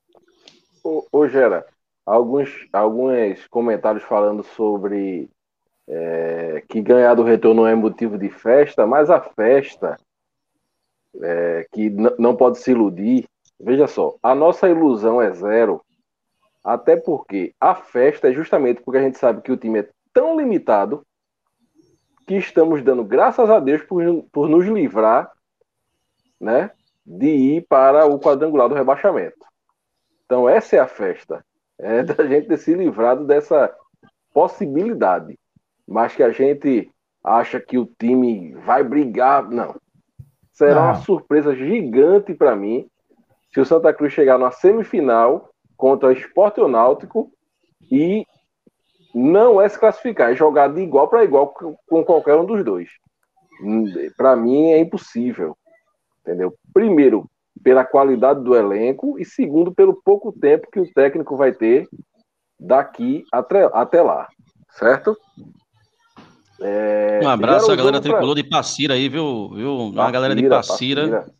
Ô, ô Gera, alguns, alguns comentários falando sobre é, que ganhar do retorno é motivo de festa, mas a festa, é, que não pode se iludir, veja só, a nossa ilusão é zero, até porque a festa é justamente porque a gente sabe que o time é tão limitado que estamos dando graças a Deus por, por nos livrar né, de ir para o quadrangular do rebaixamento. Então, essa é a festa. É da gente ter se livrado dessa possibilidade. Mas que a gente acha que o time vai brigar. Não. Será uma surpresa gigante para mim se o Santa Cruz chegar na semifinal contra o Esporte ou Náutico e não é se classificar, é jogar de igual para igual com qualquer um dos dois. Para mim é impossível, entendeu? Primeiro, pela qualidade do elenco e segundo, pelo pouco tempo que o técnico vai ter daqui até, lá, certo? É, um abraço à galera tricolor pra... de Passira aí, viu? viu? Passira, a galera de Passira, Passira,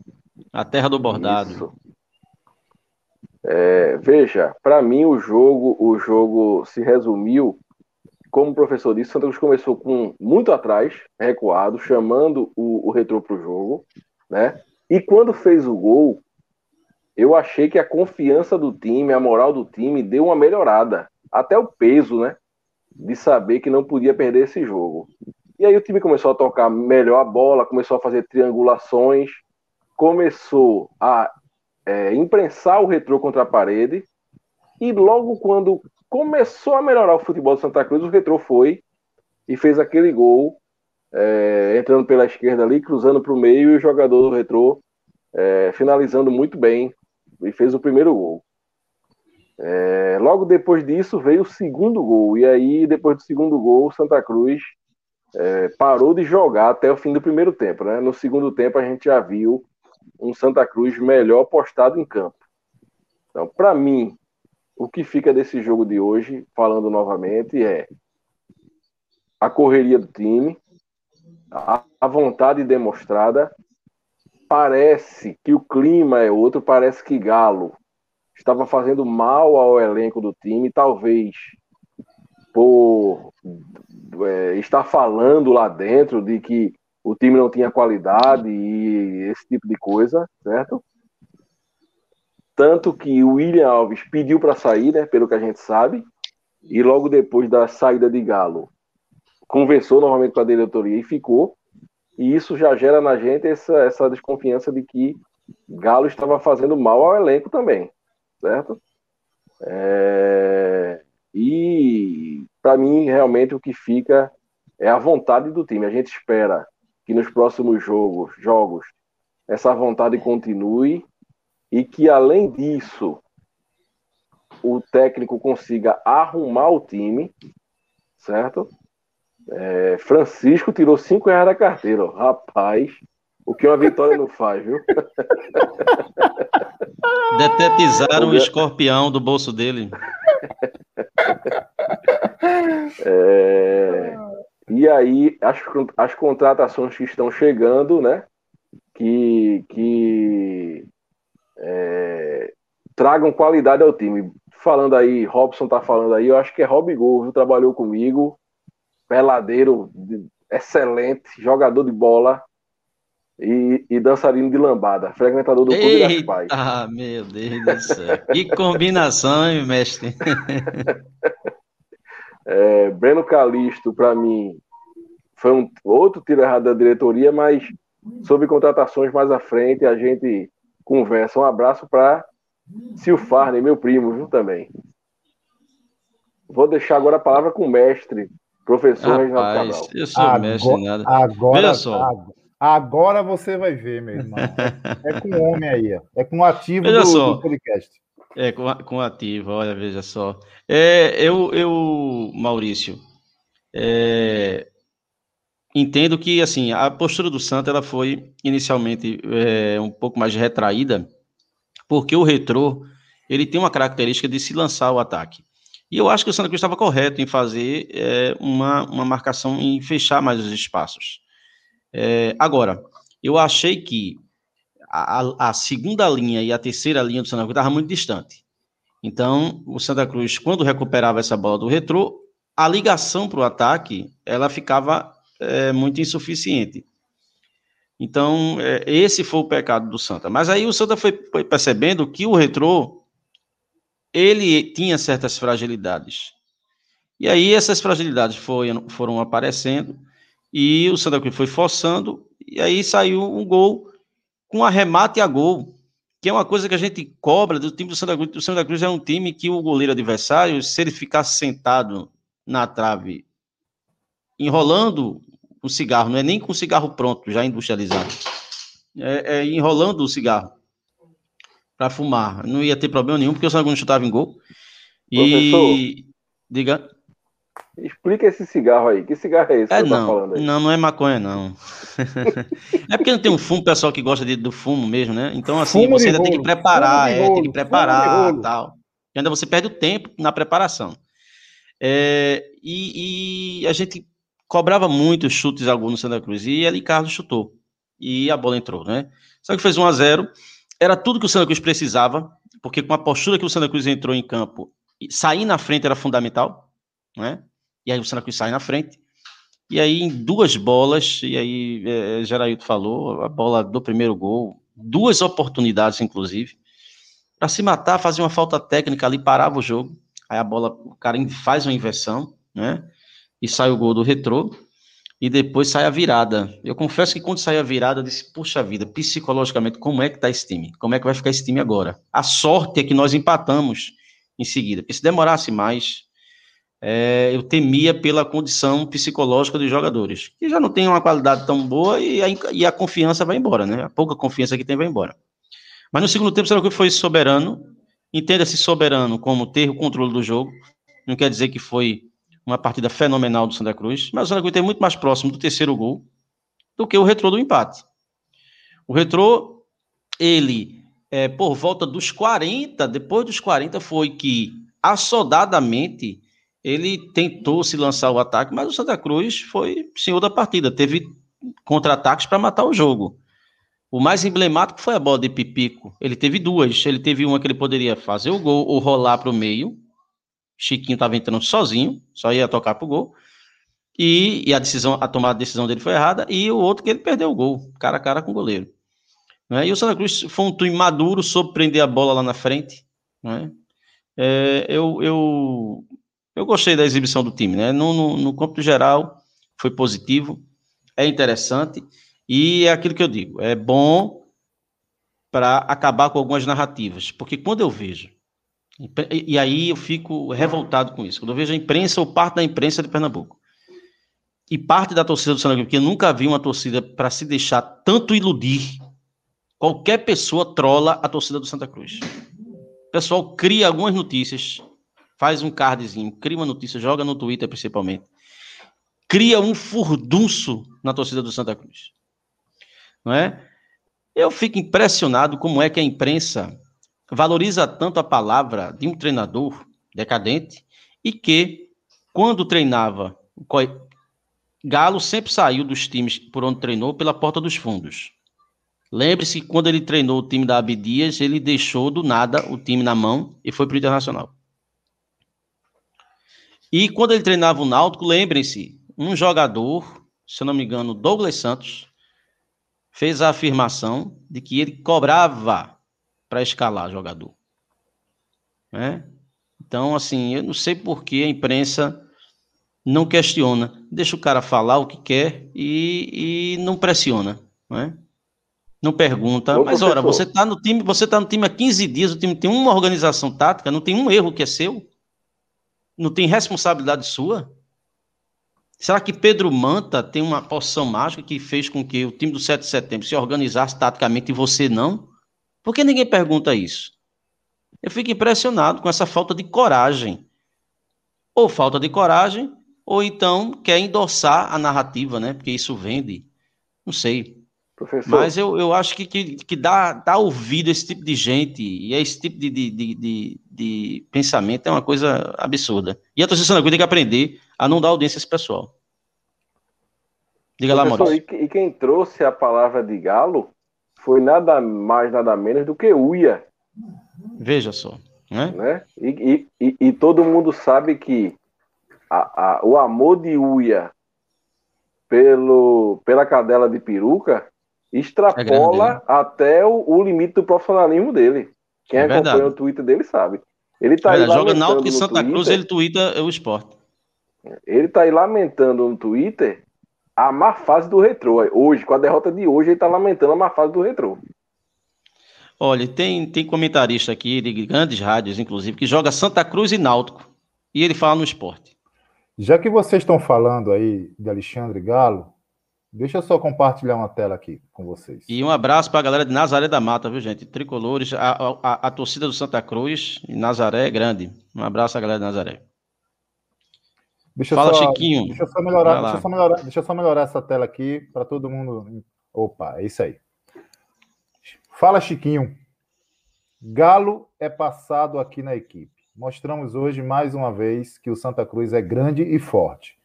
a terra do bordado. É, veja, para mim o jogo, o jogo se resumiu, como o professor disse, Santa Cruz começou com muito atrás, recuado, chamando o, o retrô para o jogo, né? E quando fez o gol, eu achei que a confiança do time, a moral do time deu uma melhorada, até o peso, né? de saber que não podia perder esse jogo. E aí o time começou a tocar melhor a bola, começou a fazer triangulações, começou a é, imprensar o retrô contra a parede, e logo quando começou a melhorar o futebol do Santa Cruz, o retrô foi e fez aquele gol, é, entrando pela esquerda ali, cruzando para o meio, e o jogador do retrô é, finalizando muito bem, e fez o primeiro gol. É, logo depois disso veio o segundo gol. E aí, depois do segundo gol, Santa Cruz é, parou de jogar até o fim do primeiro tempo. Né? No segundo tempo, a gente já viu um Santa Cruz melhor postado em campo. Então, para mim, o que fica desse jogo de hoje, falando novamente, é a correria do time, a vontade demonstrada. Parece que o clima é outro, parece que Galo estava fazendo mal ao elenco do time, talvez por é, estar falando lá dentro de que o time não tinha qualidade e esse tipo de coisa, certo? Tanto que o William Alves pediu para sair, né, pelo que a gente sabe, e logo depois da saída de Galo, conversou novamente com a diretoria e ficou. E isso já gera na gente essa, essa desconfiança de que Galo estava fazendo mal ao elenco também certo? É... E para mim, realmente, o que fica é a vontade do time. A gente espera que nos próximos jogos, jogos essa vontade continue e que, além disso, o técnico consiga arrumar o time, certo? É, Francisco tirou cinco reais da carteira, ó. rapaz. O que uma vitória não faz, viu? Detetizaram o escorpião do bolso dele. É... E aí, as, as contratações que estão chegando, né? Que, que é, tragam qualidade ao time. Falando aí, Robson tá falando aí, eu acho que é Rob Gol, trabalhou comigo, peladeiro, excelente, jogador de bola, e, e, dançarino de lambada, frequentador do Clube das Pais. Ah, meu Deus do céu. Que combinação, hein, mestre? é, Breno Calisto, para mim, foi um outro tiro errado da diretoria, mas sobre contratações mais à frente a gente conversa. Um abraço para Silfarne, meu primo, viu, também. Vou deixar agora a palavra com o mestre, professor Rapaz, Reginaldo Cabral. Eu sou agora, mestre nada. Agora, Veja só. Agora você vai ver, meu irmão. É com o homem aí, ó. é com o ativo do, do, podcast. É, com, com ativo, olha, veja só. É, eu, eu, Maurício, é, entendo que assim a postura do Santa ela foi inicialmente é, um pouco mais retraída, porque o retrô ele tem uma característica de se lançar o ataque. E eu acho que o Santa Cruz estava correto em fazer é, uma, uma marcação em fechar mais os espaços. É, agora, eu achei que a, a, segunda linha e a terceira linha do Santa Cruz estavam muito distante. Então, o Santa Cruz, quando recuperava essa bola do retrô, a ligação para o ataque ela ficava é, muito insuficiente. Então, é, esse foi o pecado do Santa. Mas aí o Santa foi, foi percebendo que o retrô ele tinha certas fragilidades. E aí essas fragilidades foi, foram aparecendo e o Santa Cruz foi forçando, e aí saiu um gol com arremate a gol, que é uma coisa que a gente cobra do time do Santa Cruz. O Santa Cruz é um time que o goleiro adversário, se ele ficar sentado na trave, enrolando o cigarro, não é nem com o cigarro pronto, já industrializado, é, é enrolando o cigarro. Para fumar. Não ia ter problema nenhum, porque o Cruz chutava em gol. E. Professor, Diga. Explica esse cigarro aí. Que cigarro é esse é, que não, tá falando aí? Não, não é maconha, não. é porque não tem um fumo, pessoal que gosta de, do fumo mesmo, né? Então, assim, fumo você ainda rolo. tem que preparar, é, tem que preparar tal. E ainda você perde o tempo na preparação. É, e, e, a gente cobrava muito chutes alguns no Santa Cruz. E ali Carlos chutou. E a bola entrou, né? Só que fez 1 a 0 Era tudo que o Santa Cruz precisava, porque com a postura que o Santa Cruz entrou em campo, sair na frente era fundamental, né? E aí o Santa Cruz sai na frente. E aí, em duas bolas, e aí é, Geraildo falou, a bola do primeiro gol, duas oportunidades, inclusive, para se matar, fazer uma falta técnica ali, parava o jogo. Aí a bola, o cara faz uma inversão, né? E sai o gol do retrô. E depois sai a virada. Eu confesso que quando sai a virada, eu disse, puxa vida, psicologicamente, como é que tá esse time? Como é que vai ficar esse time agora? A sorte é que nós empatamos em seguida. Porque se demorasse mais, é, eu temia pela condição psicológica dos jogadores, que já não tem uma qualidade tão boa e a, e a confiança vai embora, né? A pouca confiança que tem vai embora. Mas no segundo tempo, será que foi soberano? Entenda-se soberano como ter o controle do jogo. Não quer dizer que foi uma partida fenomenal do Santa Cruz, mas o Santa Cruz tem muito mais próximo do terceiro gol do que o retrô do empate. O retrô, ele, é, por volta dos 40, depois dos 40, foi que assodadamente ele tentou se lançar o ataque, mas o Santa Cruz foi senhor da partida, teve contra-ataques para matar o jogo. O mais emblemático foi a bola de Pipico. Ele teve duas. Ele teve uma que ele poderia fazer o gol ou rolar para o meio. Chiquinho estava entrando sozinho, só ia tocar para o gol. E, e, a decisão, a tomada de decisão dele foi errada. E o outro que ele perdeu o gol, cara a cara com o goleiro. Né? E o Santa Cruz foi um time maduro, soube prender a bola lá na frente. Né? É, eu, eu eu gostei da exibição do time, né? No, no, no campo geral, foi positivo, é interessante, e é aquilo que eu digo, é bom para acabar com algumas narrativas, porque quando eu vejo, e, aí eu fico revoltado com isso, quando eu vejo a imprensa ou parte da imprensa de Pernambuco, e parte da torcida do Santa Cruz, porque eu nunca vi uma torcida para se deixar tanto iludir. Qualquer pessoa trola a torcida do Santa Cruz. O pessoal cria algumas notícias faz um cardzinho, cria uma notícia, joga no Twitter principalmente. Cria um furdunço na torcida do Santa Cruz. Não é? Eu fico impressionado como é que a imprensa valoriza tanto a palavra de um treinador decadente e que, quando treinava, Galo sempre saiu dos times por onde treinou pela porta dos fundos. Lembre-se que quando ele treinou o time da Abdias, ele deixou do nada o time na mão e foi para o Internacional. E quando ele treinava o Náutico, lembrem-se, um jogador, se eu não me engano, Douglas Santos, fez a afirmação de que ele cobrava para escalar jogador. Né? Então, assim, eu não sei por que a imprensa não questiona, deixa o cara falar o que quer e, e não pressiona, né? Não pergunta, Ô, mas ora, você está no time, você tá no time há 15 dias, o time tem uma organização tática, não tem um erro que é seu não tem responsabilidade sua? Será que Pedro Manta tem uma poção mágica que fez com que o time do 7 de setembro se organizasse taticamente e você não? Por que ninguém pergunta isso? Eu fico impressionado com essa falta de coragem. Ou falta de coragem, ou então quer endossar a narrativa, né? Porque isso vende. Não sei. Professor. Mas eu, eu acho que, que, que dá, dá ouvido a esse tipo de gente e esse tipo de, de, de, de, de pensamento é uma coisa absurda. E a torcida Santa tem que aprender a não dar audiência a esse pessoal. Diga Professor, lá, Maurício. E, e quem trouxe a palavra de galo foi nada mais, nada menos do que Uia. Veja só. Né? né? E, e, e, todo mundo sabe que a, a, o amor de Uia pelo, pela cadela de peruca extrapola é até o, o, limite do profissionalismo dele. Quem é acompanha o Twitter dele sabe. Ele tá é aí joga Náutico e Santa Twitter, Cruz, ele twitta o esporte. Ele tá aí lamentando no Twitter a má fase do retrô. Hoje, com a derrota de hoje, ele tá lamentando a má fase do retrô. Olha, tem, tem comentarista aqui de grandes rádios, inclusive, que joga Santa Cruz e Náutico. E ele fala no esporte. Já que vocês estão falando aí de Alexandre Galo, Deixa eu só compartilhar uma tela aqui com vocês. E um abraço para a galera de Nazaré da Mata, viu, gente? Tricolores, a, a, a, torcida do Santa Cruz em Nazaré é grande. Um abraço à galera de Nazaré. Deixa Fala, só, Chiquinho. Deixa eu só melhorar, deixa eu só melhorar, deixa eu só melhorar essa tela aqui para todo mundo. Opa, é isso aí. Fala, Chiquinho. Galo é passado aqui na equipe. Mostramos hoje mais uma vez que o Santa Cruz é grande e forte.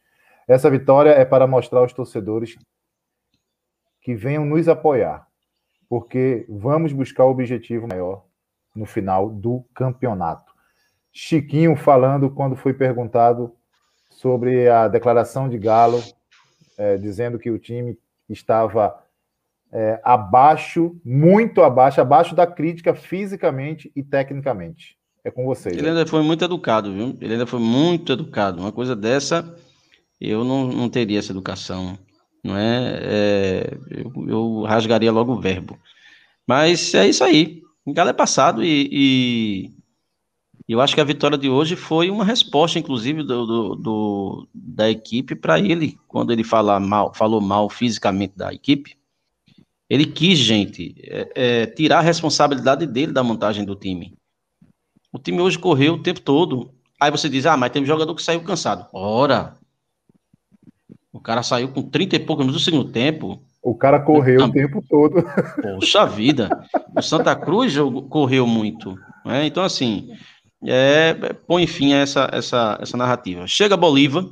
Essa vitória é para mostrar aos torcedores que venham nos apoiar, porque vamos buscar o objetivo maior no final do campeonato. Chiquinho falando quando foi perguntado sobre a declaração de Galo, é, dizendo que o time estava é, abaixo, muito abaixo, abaixo da crítica fisicamente e tecnicamente. É com vocês. Ele ainda foi muito educado, viu? Ele ainda foi muito educado. Uma coisa dessa, eu não, não teria essa educação não é? é eu, eu, rasgaria logo o verbo. Mas é isso aí. O Galo é passado e, e, eu acho que a vitória de hoje foi uma resposta, inclusive, do, do, do da equipe para ele, quando ele fala mal, falou mal fisicamente da equipe. Ele quis, gente, é, é, tirar a responsabilidade dele da montagem do time. O time hoje correu o tempo todo. Aí você diz, ah, mas tem um jogador que saiu cansado. Ora, o cara saiu com 30 e poucos minutos do segundo tempo. O cara correu o tempo todo. Poxa vida. O Santa Cruz correu muito. Né? Então, assim, é, põe fim a essa, essa, essa narrativa. Chega Bolívar,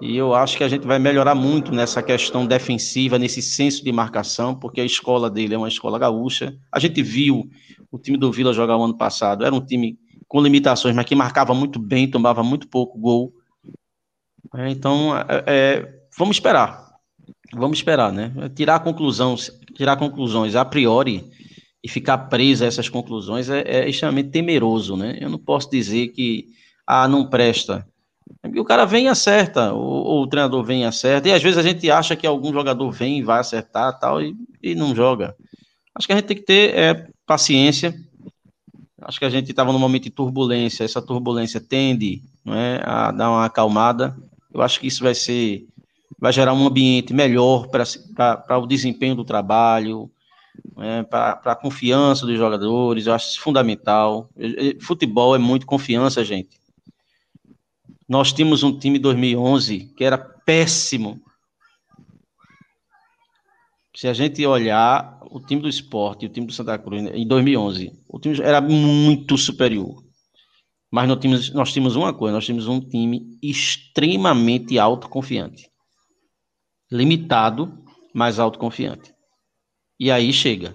e eu acho que a gente vai melhorar muito nessa questão defensiva, nesse senso de marcação, porque a escola dele é uma escola gaúcha. A gente viu o time do Vila jogar o ano passado, era um time com limitações, mas que marcava muito bem, tomava muito pouco gol. É, então, é, é, vamos esperar. Vamos esperar, né? Tirar conclusão, tirar conclusões a priori e ficar preso a essas conclusões é, é extremamente temeroso, né? Eu não posso dizer que ah, não presta. O cara vem e acerta, ou, ou, o treinador vem e acerta, e às vezes a gente acha que algum jogador vem e vai acertar tal, e, e não joga. Acho que a gente tem que ter é, paciência. Acho que a gente estava num momento de turbulência, essa turbulência tende não é, a dar uma acalmada. Eu acho que isso vai ser, vai gerar um ambiente melhor para o desempenho do trabalho, né, para a confiança dos jogadores. Eu acho fundamental. Futebol é muito confiança, gente. Nós tínhamos um time em 2011 que era péssimo. Se a gente olhar o time do esporte o time do Santa Cruz em 2011, o time era muito superior. Mas nós tínhamos, nós tínhamos uma coisa, nós tínhamos um time extremamente autoconfiante. Limitado, mas autoconfiante. E aí chega.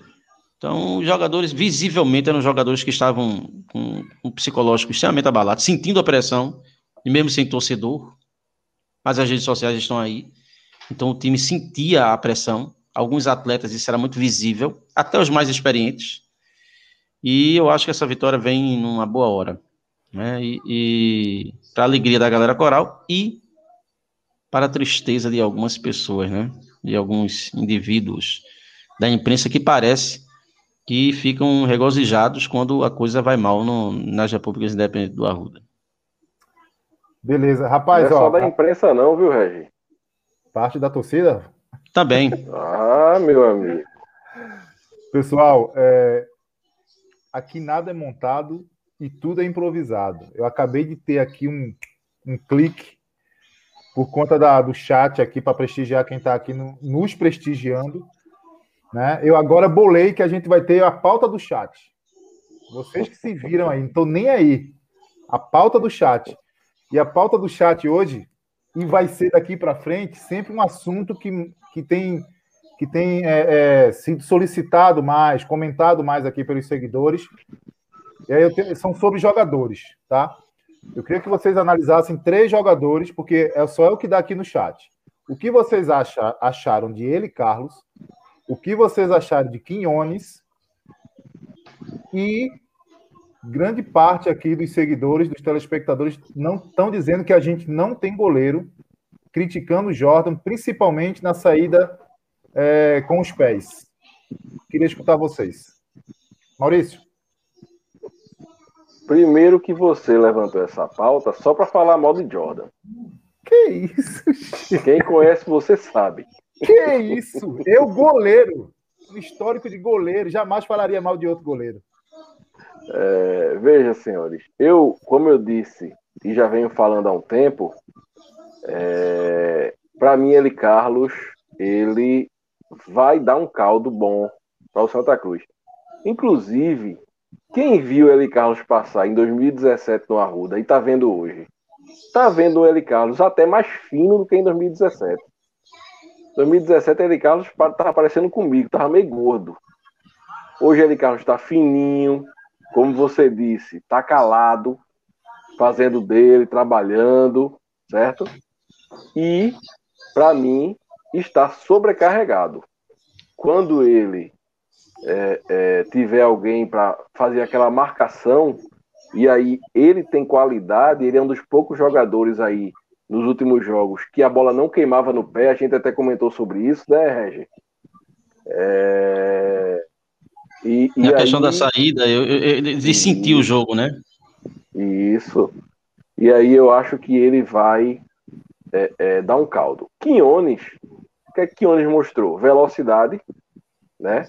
Então, os jogadores, visivelmente, eram jogadores que estavam com um psicológico extremamente abalado, sentindo a pressão, e mesmo sem torcedor, mas as redes sociais estão aí. Então, o time sentia a pressão. Alguns atletas, isso era muito visível, até os mais experientes. E eu acho que essa vitória vem numa boa hora né? E, e para a alegria da galera coral e para a tristeza de algumas pessoas, né? De alguns indivíduos da imprensa que parece que ficam regozijados quando a coisa vai mal no, nas repúblicas independentes do Arruda. Beleza, rapaz, não é ó. só da imprensa não, viu, Regi? Parte da torcida? Também. ah, meu amigo. Pessoal, é... aqui nada é montado e tudo é improvisado. Eu acabei de ter aqui um, um clique por conta da, do chat aqui para prestigiar quem está aqui no, nos prestigiando. Né? Eu agora bolei que a gente vai ter a pauta do chat. Vocês que se viram aí, não estou nem aí. A pauta do chat. E a pauta do chat hoje, e vai ser daqui para frente, sempre um assunto que, que tem, que tem é, é, sido solicitado mais, comentado mais aqui pelos seguidores, e aí tenho, são sobre jogadores, tá? Eu queria que vocês analisassem três jogadores, porque é só o que dá aqui no chat. O que vocês acha, acharam de ele, Carlos? O que vocês acharam de Quinones? E grande parte aqui dos seguidores, dos telespectadores, não estão dizendo que a gente não tem goleiro, criticando o Jordan, principalmente na saída é, com os pés. Queria escutar vocês. Maurício. Primeiro que você levantou essa pauta só para falar mal de Jordan. Que isso? Quem conhece você sabe. Que isso? Eu, goleiro. Histórico de goleiro. Jamais falaria mal de outro goleiro. É, veja, senhores. Eu, como eu disse, e já venho falando há um tempo, é, para mim, ele, Carlos, ele vai dar um caldo bom para o Santa Cruz. Inclusive, quem viu ele Carlos passar em 2017 no Arruda e está vendo hoje, está vendo o Eli Carlos até mais fino do que em 2017. 2017 Eli Carlos estava aparecendo comigo, estava meio gordo. Hoje Eli Carlos está fininho, como você disse, está calado, fazendo dele, trabalhando, certo? E, para mim, está sobrecarregado. Quando ele é, é, tiver alguém para fazer aquela marcação, e aí ele tem qualidade, ele é um dos poucos jogadores aí nos últimos jogos que a bola não queimava no pé, a gente até comentou sobre isso, né, Regi? É... E, e a questão da saída, eu, eu, de sentir o jogo, né? Isso. E aí eu acho que ele vai é, é, dar um caldo. Quinones, o que é que Quinones mostrou? Velocidade, né?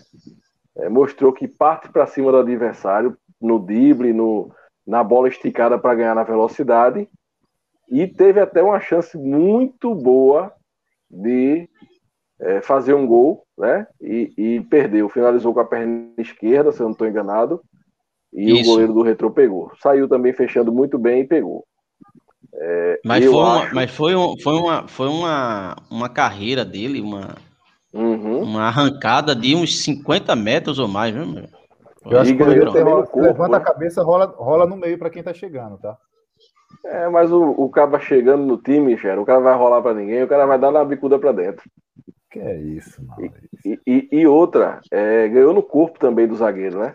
É, mostrou que parte para cima do adversário no drible, no, na bola esticada para ganhar na velocidade e teve até uma chance muito boa de é, fazer um gol, né? E, e, perdeu. Finalizou com a perna esquerda, se eu não estou enganado. E Isso. o goleiro do Retro pegou. Saiu também fechando muito bem e pegou. É, mas, foi uma, acho... mas foi, um, foi, uma, foi uma, uma carreira dele, uma, uhum. uma arrancada de uns 50 metros ou mais, viu, meu? Eu acho que o rola, corpo, levanta a cabeça, rola, rola no meio para quem tá chegando, tá? É, mas o, o cara chegando no time, Xero, o cara vai rolar para ninguém, o cara vai dar na bicuda para dentro. Que é isso, mano. E, e, e outra, é, ganhou no corpo também do zagueiro, né?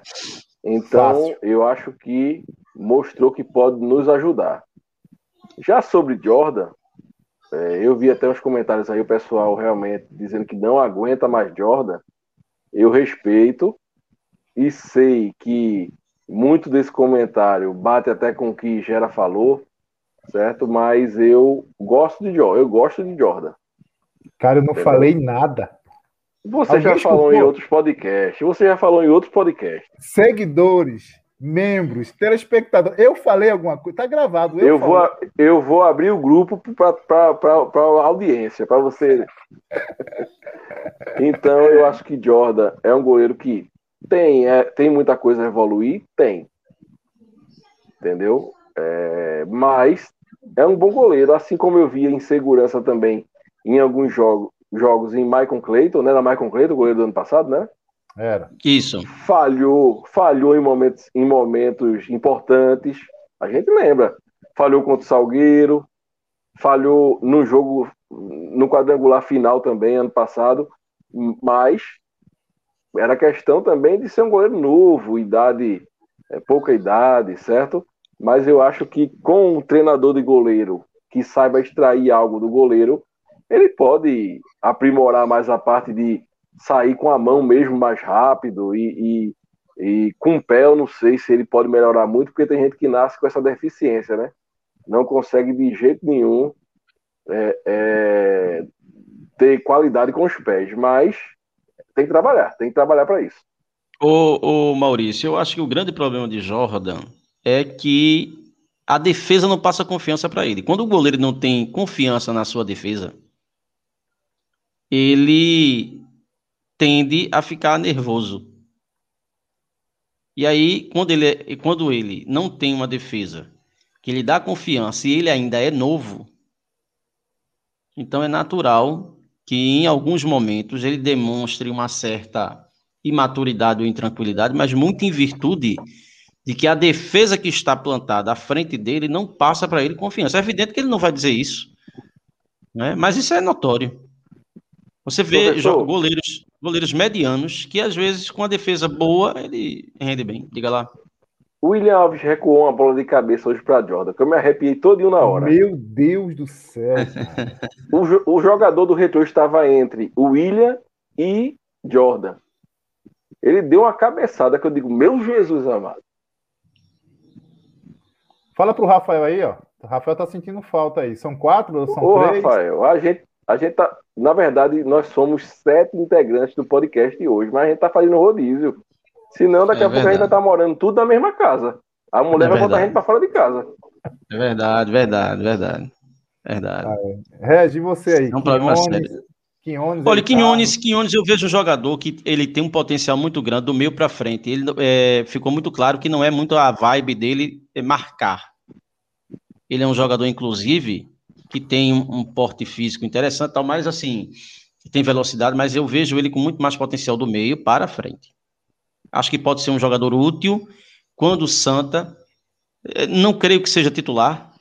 Então, Fácil. eu acho que mostrou que pode nos ajudar. Já sobre Jordan, é, eu vi até uns comentários aí, o pessoal realmente dizendo que não aguenta mais Jordan. Eu respeito e sei que muito desse comentário bate até com o que Gera falou, certo? Mas eu gosto de Jordan, eu gosto de Jordan. Cara, eu não Entendeu? falei nada. Você Alguém já falou escutou? em outros podcasts. Você já falou em outros podcasts. Seguidores membros, telespectadores. Eu falei alguma coisa, tá gravado. Eu, eu vou, eu vou abrir o grupo para a audiência, para você. então, eu acho que Jordan é um goleiro que tem, é, tem muita coisa a evoluir, tem. Entendeu? É, mas é um bom goleiro, assim como eu via insegurança também em alguns jogos, jogos em Michael Clayton, né? Na Michael Clayton, goleiro do ano passado, né? Era. Isso. Falhou, falhou em momentos, em momentos importantes. A gente lembra. Falhou contra o Salgueiro, falhou no jogo, no quadrangular final também, ano passado, mas era questão também de ser um goleiro novo, idade, é, pouca idade, certo? Mas eu acho que com um treinador de goleiro que saiba extrair algo do goleiro, ele pode aprimorar mais a parte de sair com a mão mesmo mais rápido e, e, e, com o pé eu não sei se ele pode melhorar muito, porque tem gente que nasce com essa deficiência, né? Não consegue de jeito nenhum é, é, ter qualidade com os pés, mas tem que trabalhar, tem que trabalhar para isso. Ô, ô Maurício, eu acho que o grande problema de Jordan é que a defesa não passa confiança para ele. Quando o goleiro não tem confiança na sua defesa, ele tende a ficar nervoso. E aí, quando ele, é, quando ele não tem uma defesa que lhe dá confiança e ele ainda é novo, então é natural que em alguns momentos ele demonstre uma certa imaturidade ou intranquilidade, mas muito em virtude de que a defesa que está plantada à frente dele não passa para ele confiança. É evidente que ele não vai dizer isso, né? mas isso é notório. Você vê goleiros goleiros medianos, que às vezes com a defesa boa ele rende bem. Diga lá. William Alves recuou uma bola de cabeça hoje para Jordan, que eu me arrepiei todinho na hora. Meu Deus do céu. o, o, jogador do retorno estava entre o William e Jordan. Ele deu uma cabeçada que eu digo, meu Jesus amado. Fala pro Rafael aí, ó. O Rafael tá sentindo falta aí. São quatro ou são Ô, três? Rafael, a gente, a gente tá. Na verdade, nós somos sete integrantes do podcast hoje, mas a gente tá fazendo rodízio. Senão, daqui é a pouco a gente vai estar tá morando tudo na mesma casa. A mulher é vai botar a gente para fora de casa. É verdade, verdade, verdade. Verdade. Ah, é. Regi, você aí. É um problema sério. Quinones, Olha, Quinones, tá... Quinones, eu vejo um jogador que ele tem um potencial muito grande do meio para frente. Ele é, ficou muito claro que não é muito a vibe dele é marcar. Ele é um jogador, inclusive, que tem um porte físico interessante, tal, mas assim, tem velocidade, mas eu vejo ele com muito mais potencial do meio para frente. Acho que pode ser um jogador útil quando Santa. Eh, não creio que seja titular,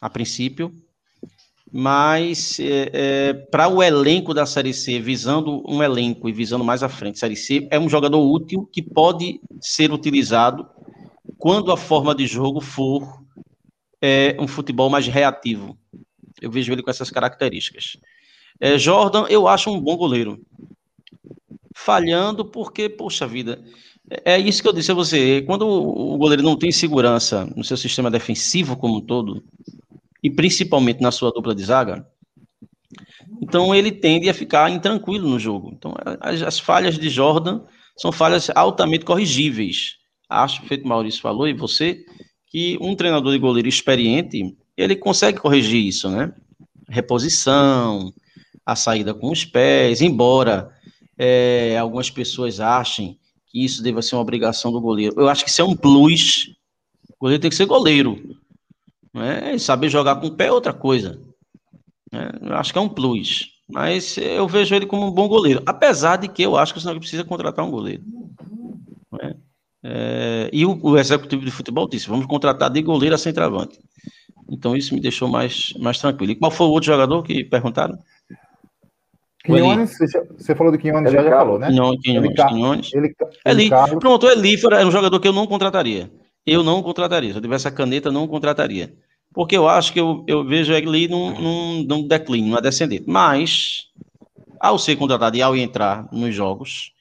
a princípio, mas é, é, para o elenco da Série C, visando um elenco e visando mais à frente, Série C é um jogador útil que pode ser utilizado quando a forma de jogo for é, um futebol mais reativo. Eu vejo ele com essas características. Jordan, eu acho um bom goleiro. Falhando porque, poxa vida, é isso que eu disse a você. Quando o goleiro não tem segurança no seu sistema defensivo como um todo, e principalmente na sua dupla de zaga, então ele tende a ficar intranquilo no jogo. Então as, as falhas de Jordan são falhas altamente corrigíveis. Acho, feito Maurício falou e você, que um treinador de goleiro experiente, ele consegue corrigir isso, né? Reposição, a saída com os pés, embora é, algumas pessoas achem que isso deva ser uma obrigação do goleiro. Eu acho que isso é um plus. O goleiro tem que ser goleiro. Né? Saber jogar com o pé é outra coisa. Né? Eu acho que é um plus. Mas eu vejo ele como um bom goleiro. Apesar de que eu acho que o Senhor precisa contratar um goleiro. Né? É, e o, o, executivo de futebol disse: vamos contratar de goleiro a centroavante. Então isso me deixou mais, mais tranquilo. E qual foi o outro jogador que perguntaram? Quinones, você falou do Quinones, já, já falou, né? Quinones, Quinones, Quinones. Ele, ele, Eli, pronto, o Eli era um jogador que eu não contrataria eu não contrataria. Se eu tivesse a caneta, não contrataria. Porque eu acho que eu, eu vejo ele num, num, num declínio, numa descendente. Mas, ao ser contratado e ao entrar nos jogos,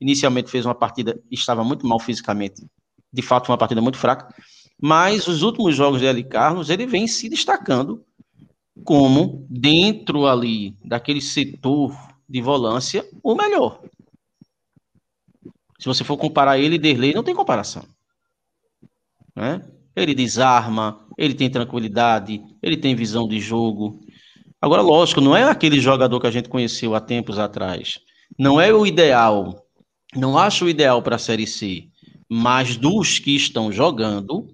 inicialmente fez uma partida, estava muito mal fisicamente. De fato, foi uma partida muito fraca. Mas os últimos jogos dele, Carlos, ele vem se destacando como, dentro ali daquele setor de volância, o melhor. Se você for comparar ele e Derlei, não tem comparação. Né? Ele desarma, ele tem tranquilidade, ele tem visão de jogo. Agora, lógico, não é aquele jogador que a gente conheceu há tempos atrás. Não é o ideal. Não acho o ideal para a Série C. Mas dos que estão jogando,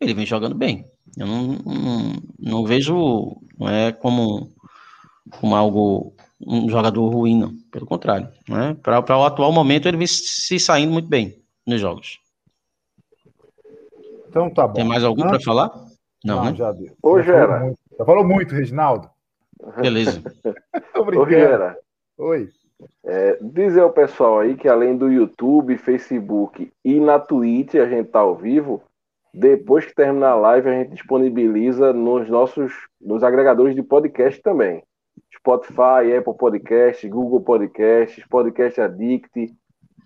ele vem jogando bem. Eu não, não, não vejo não é como, como algo um jogador ruim, não. Pelo contrário. Né? Para o atual momento, ele vem se saindo muito bem nos jogos. Então tá bom. Tem mais algum para falar? Não, Não né? já deu. Ô, Gera. Já falou muito, Reginaldo. Beleza. Ô, Gera. Oi. É, dizer ao pessoal aí que além do YouTube, Facebook e na Twitch a gente tá ao vivo, depois que terminar a live a gente disponibiliza nos nossos nos agregadores de podcast também. Spotify, Apple Podcasts, Google Podcasts, Podcast Addict,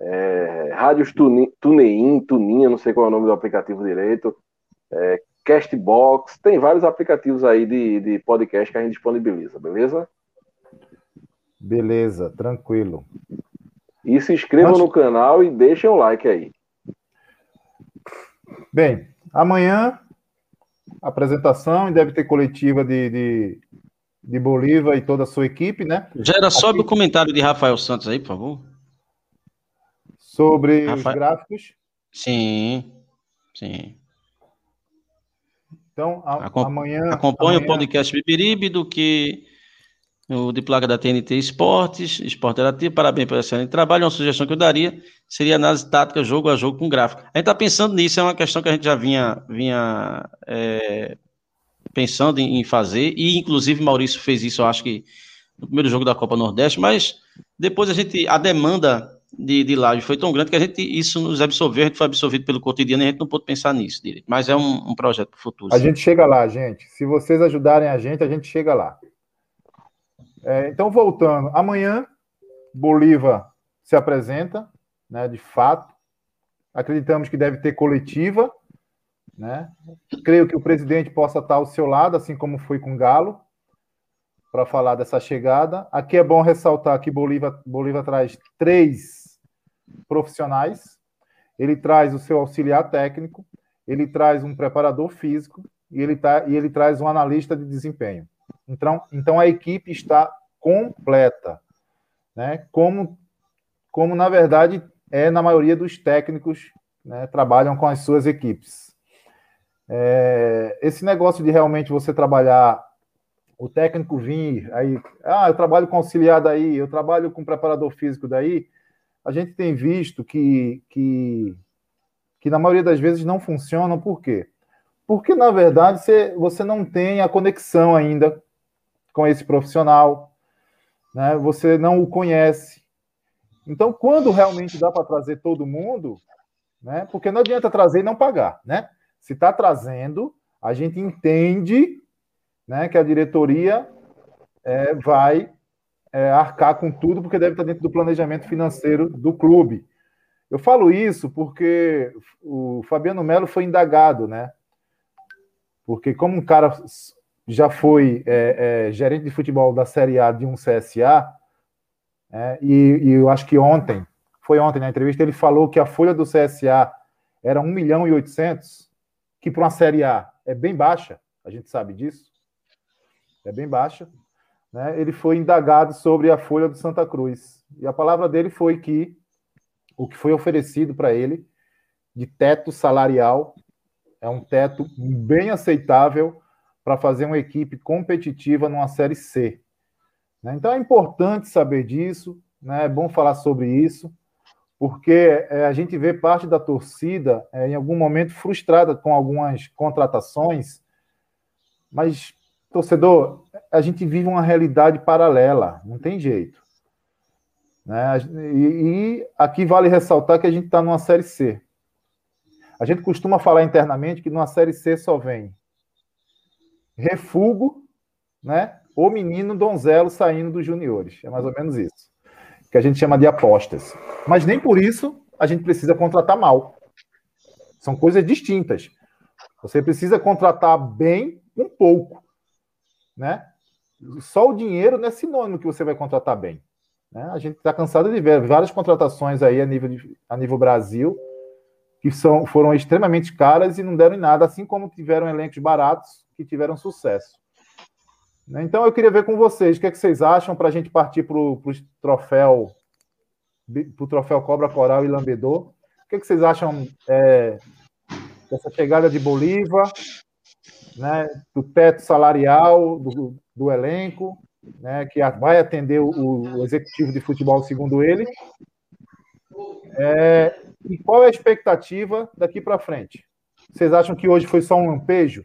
é, Rádios TuneIn, Tuninha, não sei qual é o nome do aplicativo direito, é, Castbox, tem vários aplicativos aí de, de podcast que a gente disponibiliza, beleza? Beleza, tranquilo. E se inscrevam Mas... no canal e deixem o like aí. Bem, amanhã apresentação e deve ter coletiva de, de, de Bolívar e toda a sua equipe, né? Gera, sobe o comentário de Rafael Santos aí, por favor sobre os gráficos? Sim, sim. Então, a, Acom amanhã. Acompanhe amanhã... o podcast Bibiribe do que o de placa da TNT Esportes, Esporte Interativo, parabéns pelo excelente trabalho. Uma sugestão que eu daria seria análise tática, jogo a jogo com gráfico. A gente está pensando nisso, é uma questão que a gente já vinha, vinha é, pensando em, em, fazer, e inclusive Maurício fez isso, eu acho que no primeiro jogo da Copa Nordeste, mas depois a gente, a demanda de, de laje foi tão grande que a gente, isso nos absorveu, a gente foi absorvido pelo cotidiano e a gente não pôde pensar nisso direito. Mas é um, um projeto para o futuro. A sim. gente chega lá, gente. Se vocês ajudarem a gente, a gente chega lá. É, então, voltando, amanhã, Bolívar se apresenta, né, de fato. Acreditamos que deve ter coletiva, né? Creio que o presidente possa estar ao seu lado, assim como foi com Galo. para falar dessa chegada. Aqui é bom ressaltar que Bolívar, Bolívar traz três profissionais. Ele traz o seu auxiliar técnico, ele traz um preparador físico e ele, tá, e ele traz um analista de desempenho. Então, então a equipe está completa, né? Como, como na verdade é na maioria dos técnicos né, trabalham com as suas equipes. É, esse negócio de realmente você trabalhar o técnico vir, aí, ah, eu trabalho com auxiliar daí, eu trabalho com preparador físico daí, a gente tem visto que, que, que na maioria das vezes não funcionam, por quê? Porque, na verdade, você, você não tem a conexão ainda com esse profissional, né? você não o conhece. Então, quando realmente dá para trazer todo mundo, né? porque não adianta trazer e não pagar, né? Se está trazendo, a gente entende né, que a diretoria é, vai é, arcar com tudo, porque deve estar dentro do planejamento financeiro do clube. Eu falo isso porque o Fabiano Melo foi indagado, né? Porque como um cara já foi é, é, gerente de futebol da Série A de um CSA, é, e, e, eu acho que ontem, foi ontem na entrevista, ele falou que a folha do CSA era 1 milhão e 800, que para uma Série A é bem baixa, a gente sabe disso é bem baixa, né? ele foi indagado sobre a folha do Santa Cruz. E a palavra dele foi que o que foi oferecido para ele de teto salarial é um teto bem aceitável para fazer uma equipe competitiva numa Série C. Né? Então é importante saber disso, né? é bom falar sobre isso, porque é, a gente vê parte da torcida é, em algum momento frustrada com algumas contratações, mas torcedor, a gente vive uma realidade paralela, não tem jeito. Né? E, e aqui vale ressaltar que a gente está numa Série C. A gente costuma falar internamente que numa Série C só vem refugo, né? O menino donzelo saindo dos juniores. É mais ou menos isso. Que a gente chama de apostas. Mas nem por isso a gente precisa contratar mal. São coisas distintas. Você precisa contratar bem um pouco né? Só o dinheiro não é sinônimo que você vai contratar bem. Né? A gente está cansado de ver várias contratações aí a nível, de, a nível Brasil que são, foram extremamente caras e não deram em nada, assim como tiveram elencos baratos que tiveram sucesso. Né? Então eu queria ver com vocês o que, é que vocês acham para a gente partir para o troféu para o troféu Cobra Coral e Lambedor. O que, é que vocês acham é, dessa chegada de Bolívar? né, do teto salarial do, do elenco, né, que vai atender o, o, executivo de futebol, segundo ele. É, e qual é a expectativa daqui para frente? Vocês acham que hoje foi só um lampejo?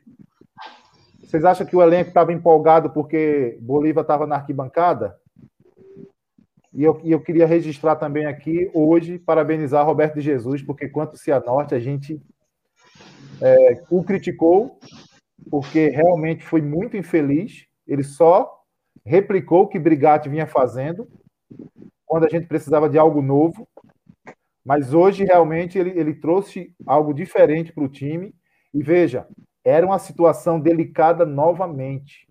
Vocês acham que o elenco estava empolgado porque Bolívar estava na arquibancada? E eu, e eu queria registrar também aqui, hoje, parabenizar Roberto de Jesus, porque quanto Cianorte, a gente é, o criticou, porque realmente foi muito infeliz. Ele só replicou o que Brigatti vinha fazendo quando a gente precisava de algo novo. Mas hoje, realmente, ele, ele trouxe algo diferente para o time. E veja, era uma situação delicada novamente.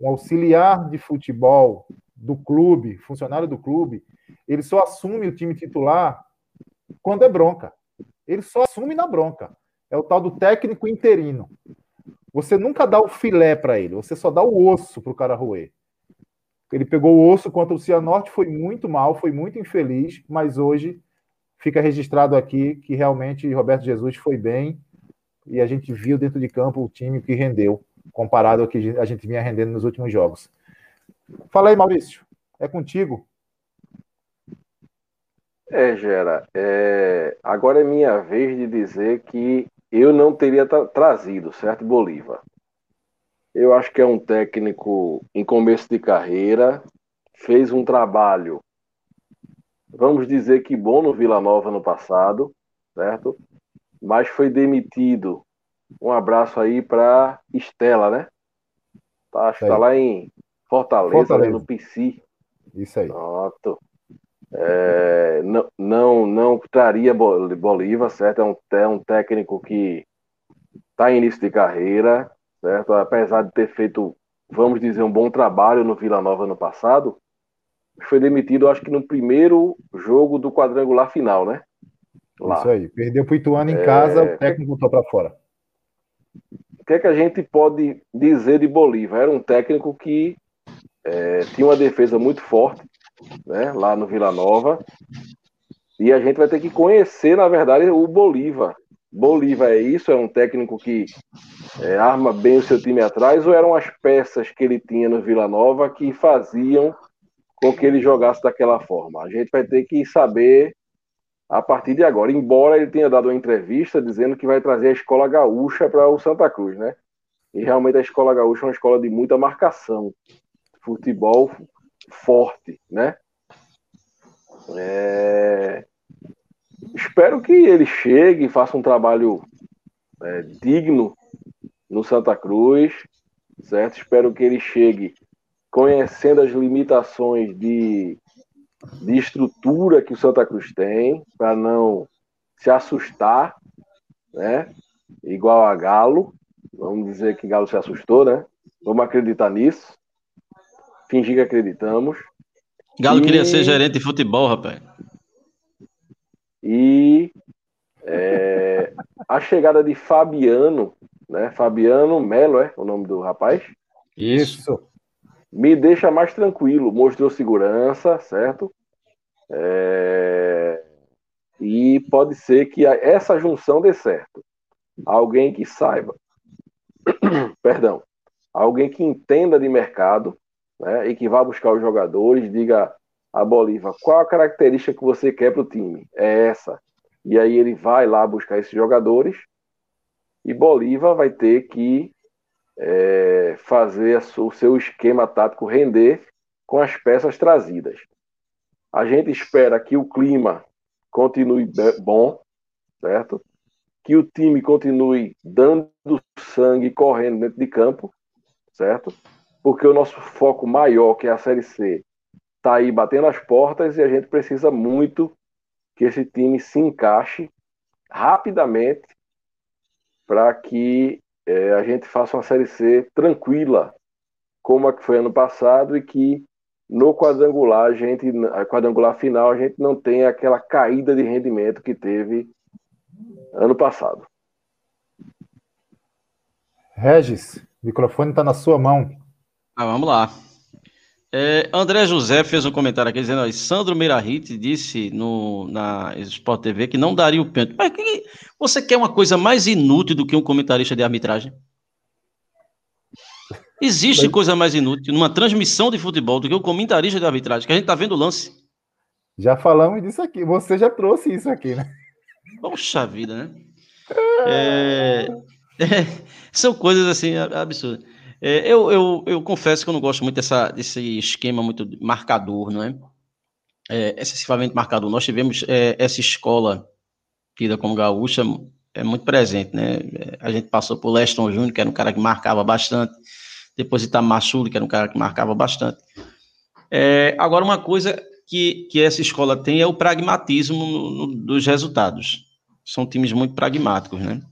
Um auxiliar de futebol do clube, funcionário do clube, ele só assume o time titular quando é bronca. Ele só assume na bronca. É o tal do técnico interino. Você nunca dá o filé para ele, você só dá o osso para o cara roer. Ele pegou o osso contra o Cianorte, foi muito mal, foi muito infeliz, mas hoje fica registrado aqui que realmente Roberto Jesus foi bem e a gente viu dentro de campo o time que rendeu, comparado ao que a gente vinha rendendo nos últimos jogos. Fala aí, Maurício, é contigo. É, Gera, é... agora é minha vez de dizer que eu não teria tra trazido, certo, Bolívar? Eu acho que é um técnico em começo de carreira, fez um trabalho, vamos dizer que bom no Vila Nova no passado, certo? Mas foi demitido. Um abraço aí para Estela, né? Tá, acho que tá lá em Fortaleza, Fortaleza. no PC. Isso aí. Pronto. É, não, não, não traria Bolívar, certo? É um, é um técnico que está em início de carreira, certo? Apesar de ter feito vamos dizer, um bom trabalho no Vila Nova no passado, foi demitido, acho que no primeiro jogo do quadrangular final, né? Lá. Isso aí. Perdeu para o Ituano em é... casa, o técnico voltou para fora. O que é que a gente pode dizer de Bolívar? Era um técnico que é, tinha uma defesa muito forte, né, lá no Vila Nova. E a gente vai ter que conhecer, na verdade, o Bolívar. Bolívar é isso? É um técnico que é, arma bem o seu time atrás ou eram as peças que ele tinha no Vila Nova que faziam com que ele jogasse daquela forma? A gente vai ter que saber a partir de agora. Embora ele tenha dado uma entrevista dizendo que vai trazer a escola gaúcha para o Santa Cruz, né? E realmente a escola gaúcha é uma escola de muita marcação, futebol forte, né? É... Espero que ele chegue e faça um trabalho é, digno no Santa Cruz, certo? Espero que ele chegue conhecendo as limitações de de estrutura que o Santa Cruz tem, para não se assustar, né? Igual a Galo. Vamos dizer que Galo se assustou, né? Vamos acreditar nisso. Fingir que acreditamos. Galo e... queria ser gerente de futebol, rapaz. E é, a chegada de Fabiano, né? Fabiano Melo é o nome do rapaz? Isso me deixa mais tranquilo. Mostrou segurança, certo? É... E pode ser que essa junção dê certo. Alguém que saiba, perdão, alguém que entenda de mercado né, e que vá buscar os jogadores, diga a Bolívar qual a característica que você quer para o time. É essa. E aí ele vai lá buscar esses jogadores e Bolívar vai ter que é, fazer o seu esquema tático render com as peças trazidas. A gente espera que o clima continue bom, certo? Que o time continue dando sangue, correndo dentro de campo, certo? Porque o nosso foco maior, que é a Série C, está aí batendo as portas e a gente precisa muito que esse time se encaixe rapidamente para que é, a gente faça uma Série C tranquila, como a que foi ano passado, e que no quadrangular, a gente, a quadrangular final, a gente não tenha aquela caída de rendimento que teve ano passado. Regis, o microfone está na sua mão. Ah, vamos lá. É, André José fez um comentário aqui dizendo: ó, Sandro Meirahit disse no, na Sport TV que não daria o pênalti. Mas que, você quer uma coisa mais inútil do que um comentarista de arbitragem? Existe coisa mais inútil numa transmissão de futebol do que o comentarista de arbitragem, que a gente tá vendo o lance. Já falamos disso aqui. Você já trouxe isso aqui, né? Poxa vida, né? É... É... São coisas assim absurdas. É, eu, eu, eu confesso que eu não gosto muito dessa, desse esquema muito marcador, não é? é excessivamente marcador. Nós tivemos é, essa escola tida como gaúcha é muito presente, né? A gente passou por Leston Júnior, que era um cara que marcava bastante, depois Itamar Sul, que era um cara que marcava bastante. É, agora, uma coisa que, que essa escola tem é o pragmatismo no, no, dos resultados. São times muito pragmáticos, né?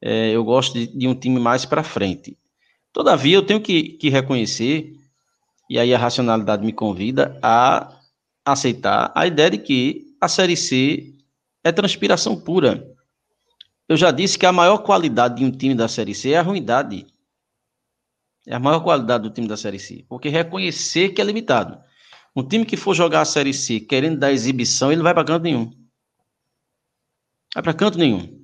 É, eu gosto de, de um time mais para frente. Todavia, eu tenho que, que reconhecer, e aí a racionalidade me convida a aceitar a ideia de que a Série C é transpiração pura. Eu já disse que a maior qualidade de um time da Série C é a ruindade. É a maior qualidade do time da Série C. Porque reconhecer que é limitado. Um time que for jogar a Série C querendo dar exibição, ele não vai para canto nenhum. Vai para canto nenhum.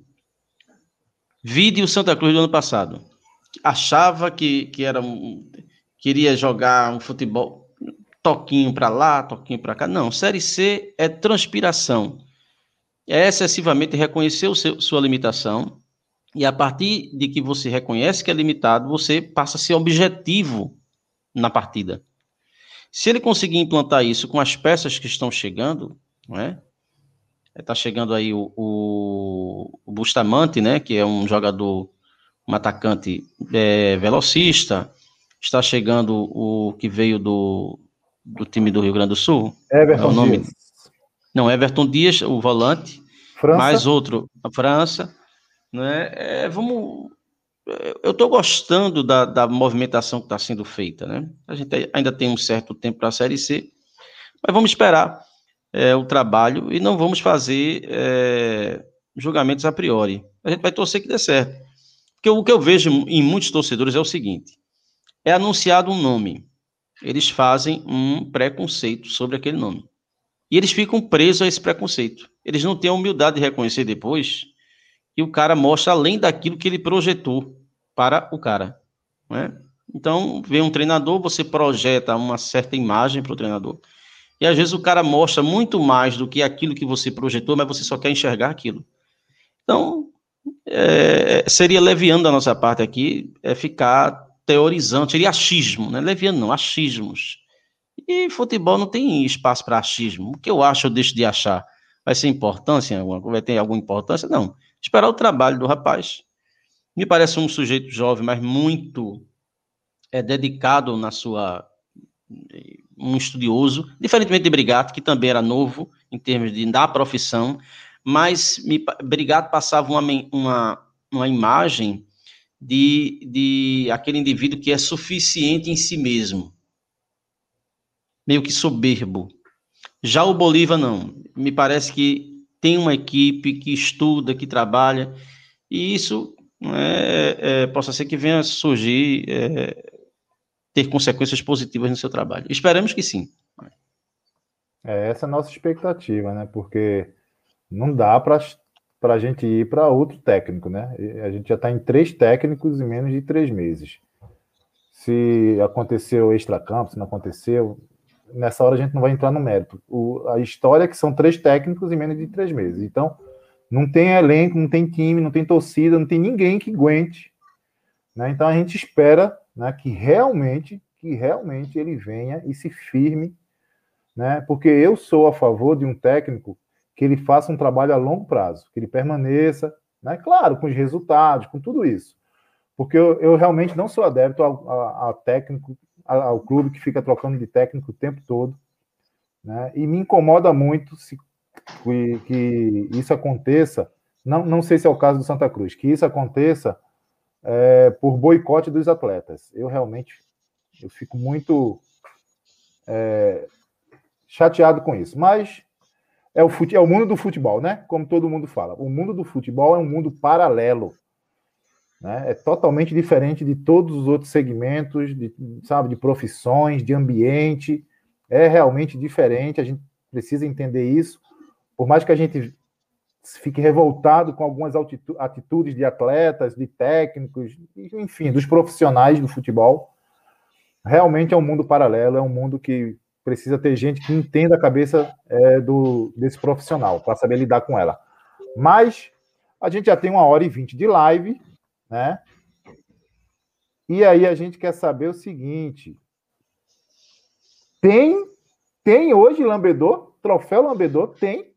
Vide o Santa Cruz do ano passado achava que, que era um, queria jogar um futebol toquinho para lá, toquinho para cá. Não, Série C é transpiração. É excessivamente reconhecer o seu, sua limitação e a partir de que você reconhece que é limitado, você passa a ser objetivo na partida. Se ele conseguir implantar isso com as peças que estão chegando, não é? Está chegando aí o, o, o Bustamante, né? Que é um jogador um atacante é, velocista. Está chegando o que veio do, do time do Rio Grande do Sul. Everton é o nome? Dias. Não, Everton Dias, o volante. França. Mais outro, a França. Né? É, vamos, eu estou gostando da, da movimentação que está sendo feita, né? A gente ainda tem um certo tempo para a Série C, mas vamos esperar é, o trabalho e não vamos fazer é, julgamentos a priori. A gente vai torcer que dê certo. Porque o que eu vejo em muitos torcedores é o seguinte: é anunciado um nome, eles fazem um preconceito sobre aquele nome. E eles ficam presos a esse preconceito. Eles não têm a humildade de reconhecer depois que o cara mostra além daquilo que ele projetou para o cara. Né? Então, vem um treinador, você projeta uma certa imagem para o treinador. E às vezes o cara mostra muito mais do que aquilo que você projetou, mas você só quer enxergar aquilo. Então, é, seria leviando da nossa parte aqui é ficar teorizando, seria achismo, né? Leviando não, achismos. E futebol não tem espaço para achismo. O que eu acho, eu deixo de achar. Vai ser importância? Vai ter alguma importância? Não. Esperar o trabalho do rapaz. Me parece um sujeito jovem, mas muito é, dedicado na sua. um estudioso, diferentemente de Brigato, que também era novo em termos de, da profissão, mas me, Brigato passava uma, uma, uma imagem de, de aquele indivíduo que é suficiente em si mesmo, meio que soberbo. Já o Bolívar não. Me parece que tem uma equipe que estuda, que trabalha, e isso é, é, possa ser que venha surgir, é, ter consequências positivas no seu trabalho. Esperamos que sim. É essa é a nossa expectativa, né? Porque não dá para a gente ir para outro técnico, né? A gente já está em três técnicos em menos de três meses. Se aconteceu extra-campo, se não aconteceu, nessa hora a gente não vai entrar no mérito. O, a história é que são três técnicos em menos de três meses. Então, não tem elenco, não tem time, não tem torcida, não tem ninguém que aguente. Né? Então a gente espera né, que realmente, que realmente ele venha e se firme, né? Porque eu sou a favor de um técnico que ele faça um trabalho a longo prazo, que ele permaneça, né? Claro, com os resultados, com tudo isso. Porque eu, eu realmente não sou adepto ao, técnico, ao clube que fica trocando de técnico o tempo todo. Né? E me incomoda muito se, que, que isso aconteça. Não, não sei se é o caso do Santa Cruz, que isso aconteça é, por boicote dos atletas. Eu realmente eu fico muito é, chateado com isso. Mas é o, fute, é o mundo do futebol, né? Como todo mundo fala. O mundo do futebol é um mundo paralelo. Né? É totalmente diferente de todos os outros segmentos, de, sabe, de profissões, de ambiente. É realmente diferente. A gente precisa entender isso. Por mais que a gente fique revoltado com algumas atitudes de atletas, de técnicos, enfim, dos profissionais do futebol, realmente é um mundo paralelo, é um mundo que precisa ter gente que entenda a cabeça é, do, desse profissional para saber lidar com ela. Mas a gente já tem uma hora e vinte de live, né? E aí a gente quer saber o seguinte: tem tem hoje Lambedor? Troféu Lambedor? Tem.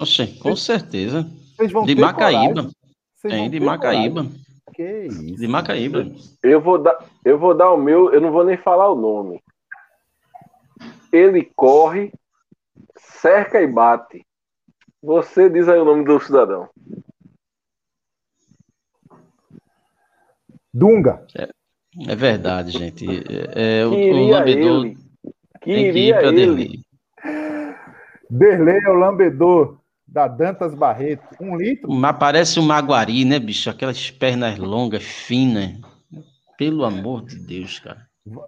Oxe, com certeza. Vocês vão de Macaíba. Tem, de Macaíba. Coragem. Que isso. De Macaíba. Eu vou, dar, eu vou dar o meu, eu não vou nem falar o nome ele corre, cerca e bate. Você diz aí o nome do cidadão. Dunga. É, é verdade, gente. É, é o, o lambedor ele. tem que Derlei. Derlei é o lambedor da Dantas Barreto. Um litro. Mas parece um maguari, né, bicho? Aquelas pernas longas, finas. Pelo amor de Deus, cara.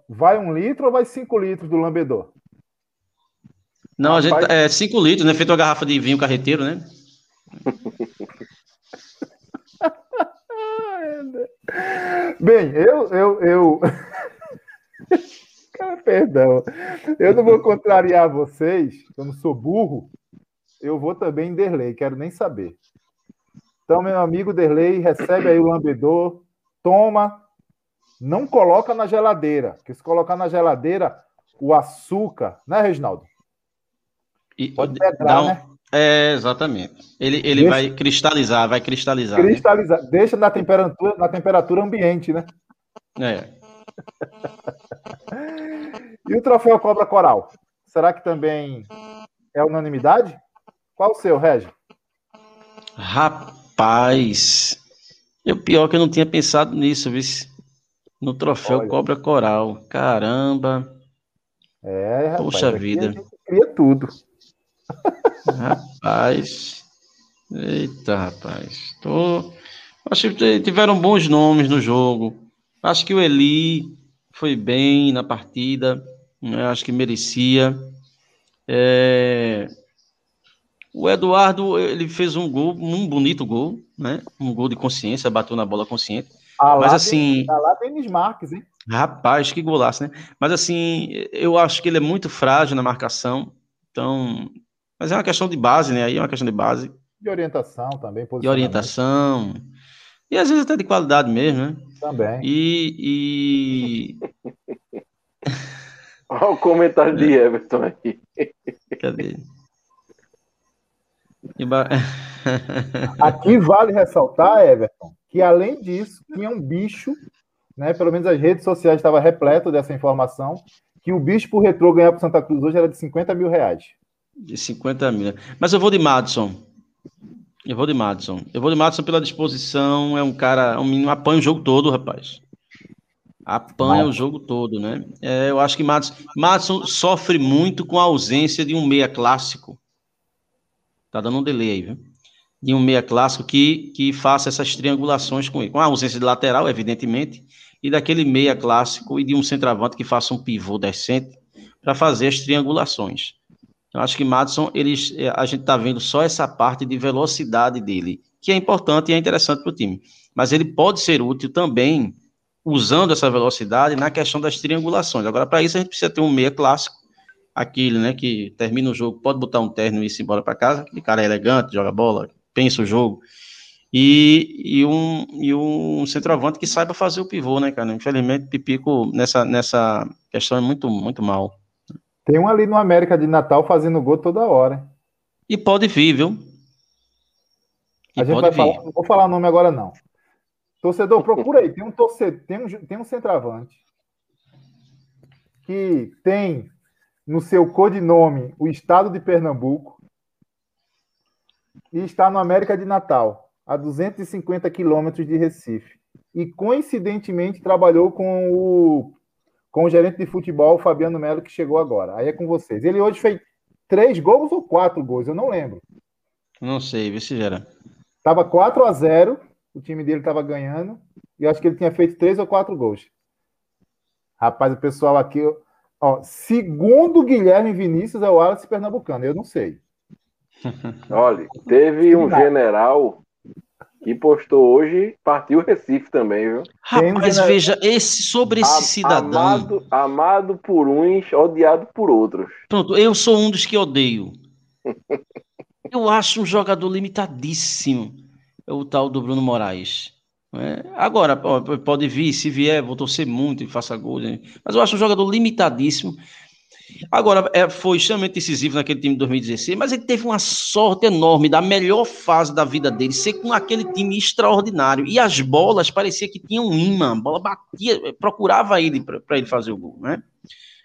Vai um litro ou vai cinco litros do lambedor? Não, Rapaz... a gente. É 5 litros, né? Feito uma garrafa de vinho carreteiro, né? Bem, eu. eu, eu... Perdão. Eu não vou contrariar vocês, eu não sou burro. Eu vou também em Derlei, quero nem saber. Então, meu amigo Derlei, recebe aí o lambedor, toma, não coloca na geladeira, porque se colocar na geladeira, o açúcar, né, Reginaldo? E, Pode pedrar, um... né? É, exatamente. Ele, ele deixa... vai cristalizar, vai cristalizar. Cristalizar. Né? Deixa na temperatura, na temperatura ambiente, né? É. e o troféu Cobra Coral? Será que também é unanimidade? Qual o seu, Regi? Rapaz, E o pior que eu não tinha pensado nisso, vice. No troféu Olha. Cobra Coral. Caramba. É, rapaz. Poxa vida. Cria tudo. Rapaz. Eita, rapaz. Tô... Acho que tiveram bons nomes no jogo. Acho que o Eli foi bem na partida. né? Acho que merecia. É, O Eduardo, ele fez um gol, um bonito gol, né? Um gol de consciência, bateu na bola consciente. Ah, Mas assim, tá lá Denis Marques, hein? Rapaz, que golaço, né? Mas assim, eu acho que ele é muito frágil na marcação. Então, mas é uma questão de base, né? Aí é uma questão de base, De orientação também. de orientação. E às vezes até de qualidade mesmo, né? Também. E, Olha o comentário de Everton aí. e... Cadê? E ba- Aqui vale ressaltar, Everton, que além disso, tinha um bicho, né? Pelo menos as redes sociais estavam repletas dessa informação, que o bicho pro retrô ganhar pro Santa Cruz hoje era de 50 mil reais. De 50 mil. Mas eu vou de Madison. Eu vou de Madison. Eu vou de Madison pela disposição. É um cara, um menino apanha o jogo todo, rapaz. Apanha o Madison. jogo todo, né? É, eu acho que Madison, Madison sofre muito com a ausência de um meia clássico. Tá dando um delay aí, viu? De um meia clássico que, que faça essas triangulações com ele. Com a ausência de lateral, evidentemente, e daquele meia clássico e de um centroavante que faça um pivô decente para fazer as triangulações. Eu acho que Madison, eles, eh, a gente está vendo só essa parte de velocidade dele, que é importante e é interessante para o time. Mas ele pode ser útil também usando essa velocidade na questão das triangulações. Agora, para isso, a gente precisa ter um meia clássico, aquele né, que termina o jogo, pode botar um terno e ir embora para casa, aquele cara é elegante, joga bola, pensa o jogo. E, e, um, e um centroavante que saiba fazer o pivô, né, cara? Infelizmente, Pipico nessa, nessa questão é muito, muito mal. Tem um ali no América de Natal fazendo gol toda hora. E pode vir, viu? E A gente pode vai vir. falar, não vou falar o nome agora, não. Torcedor, procura aí. Tem um torcedor, tem um, tem um centroavante que tem no seu codinome o estado de Pernambuco e está no América de Natal, a 250 quilômetros de Recife. E coincidentemente trabalhou com o, com o gerente de futebol, Fabiano Melo, que chegou agora. Aí é com vocês. Ele hoje fez três gols ou quatro gols, eu não lembro. Não sei, vê se gera. Tava 4 a 0 o time dele tava ganhando, e eu acho que ele tinha feito três ou quatro gols. Rapaz, o pessoal aqui, ó, segundo Guilherme Vinícius, é o Wallace Pernambucano, eu não sei. Olha, teve um general que postou hoje, partiu Recife também, viu? Tem Rapaz, general- veja, esse, sobre esse A- cidadão. Amado, amado por uns, odiado por outros. Pronto, eu sou um dos que odeio. Eu acho um jogador limitadíssimo. É o tal do Bruno Moraes. né? Agora, pode vir, se vier, vou torcer muito e faça gol. né? Mas eu acho um jogador limitadíssimo. Agora, é, foi extremamente decisivo naquele time de 2016, mas ele teve uma sorte enorme da melhor fase da vida dele, ser com aquele time extraordinário. E as bolas parecia que tinham um imã, a bola batia, procurava ele para ele fazer o gol, né?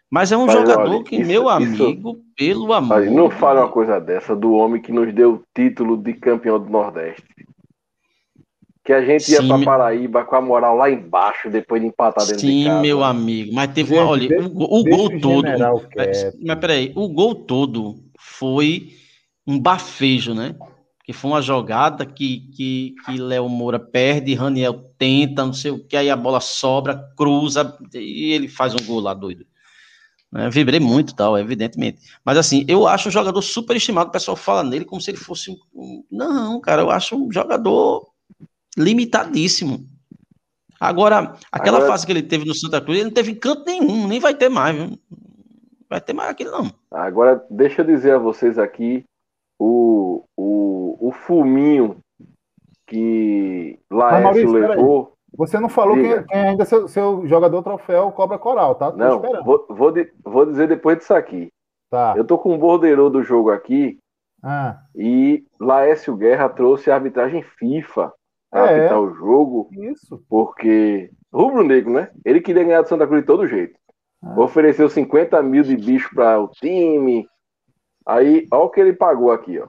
Mas é um jogador olha, que, isso- meu isso- amigo, pelo amor. Mas não de fale uma coisa dessa do homem que nos deu o título de campeão do Nordeste. Que a gente ia Sim, pra Paraíba com a moral lá embaixo, depois de empatar dentro de Sim, casa. meu amigo. Mas teve Gente, uma. Olha, deixa- o, o gol o todo. Mas, mas peraí, o gol todo foi um bafejo, né? Que foi uma jogada que, que, que Léo Moura perde, Raniel tenta, não sei o que, aí a bola sobra, cruza e ele faz um gol lá doido. Né? Vibrei muito, tal, evidentemente. Mas assim, eu acho um jogador super estimado. O pessoal fala nele como se ele fosse um- Não, cara, eu acho um jogador limitadíssimo. Agora, aquela Agora- fase que ele teve no Santa Cruz, ele não teve canto nenhum, nem vai ter mais, viu? Vai ter mais aquilo, não. Agora, deixa eu dizer a vocês aqui o, o, o fuminho que Laércio Maurício, levou. Você não falou Diga. quem ainda é seu, seu jogador troféu Cobra Coral, tá? Tô Não, vou, vou, vou dizer depois disso aqui. Tá. Eu tô com o bordeiro do jogo aqui Ah, e Laércio Guerra trouxe a arbitragem FIFA a É. apitar o jogo, isso. porque Rubro Negro, né? Ele queria ganhar do Santa Cruz de todo jeito. Ah. Ofereceu 50 mil de bicho para o time. Aí, olha o que ele pagou aqui, ó.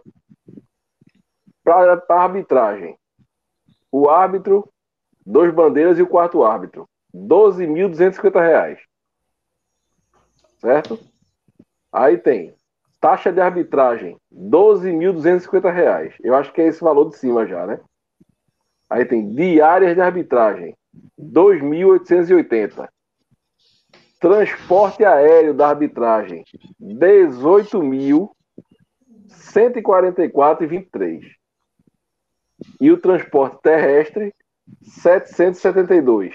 Para a arbitragem. O árbitro dois bandeiras e o quarto árbitro. R$ 12.250. Certo? Aí tem taxa de arbitragem, R$ 12.250. Eu acho que é esse valor de cima já, né? Aí tem diárias de arbitragem, 2.880. Transporte aéreo da arbitragem, 18.144,23. E o transporte terrestre, 772.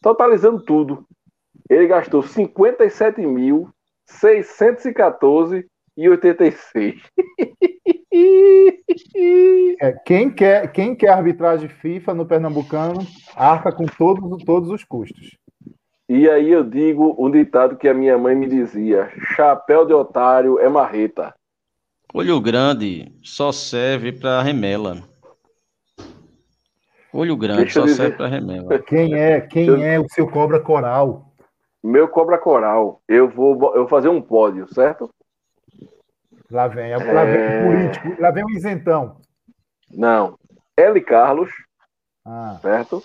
Totalizando tudo, ele gastou 57.614,86. É, quem, quer, quem quer arbitragem FIFA no Pernambucano arca com todos, todos os custos. E aí eu digo um ditado que a minha mãe me dizia: chapéu de otário é marreta. Olho grande só serve para remela. Olho grande Deixa só dizer. serve para remela. Quem é, quem Eu- é o seu cobra coral? Meu cobra coral, eu vou, eu vou fazer um pódio, certo? Lá vem, lá vem É. o político, lá vem o isentão. Não. L. Carlos, Ah, certo?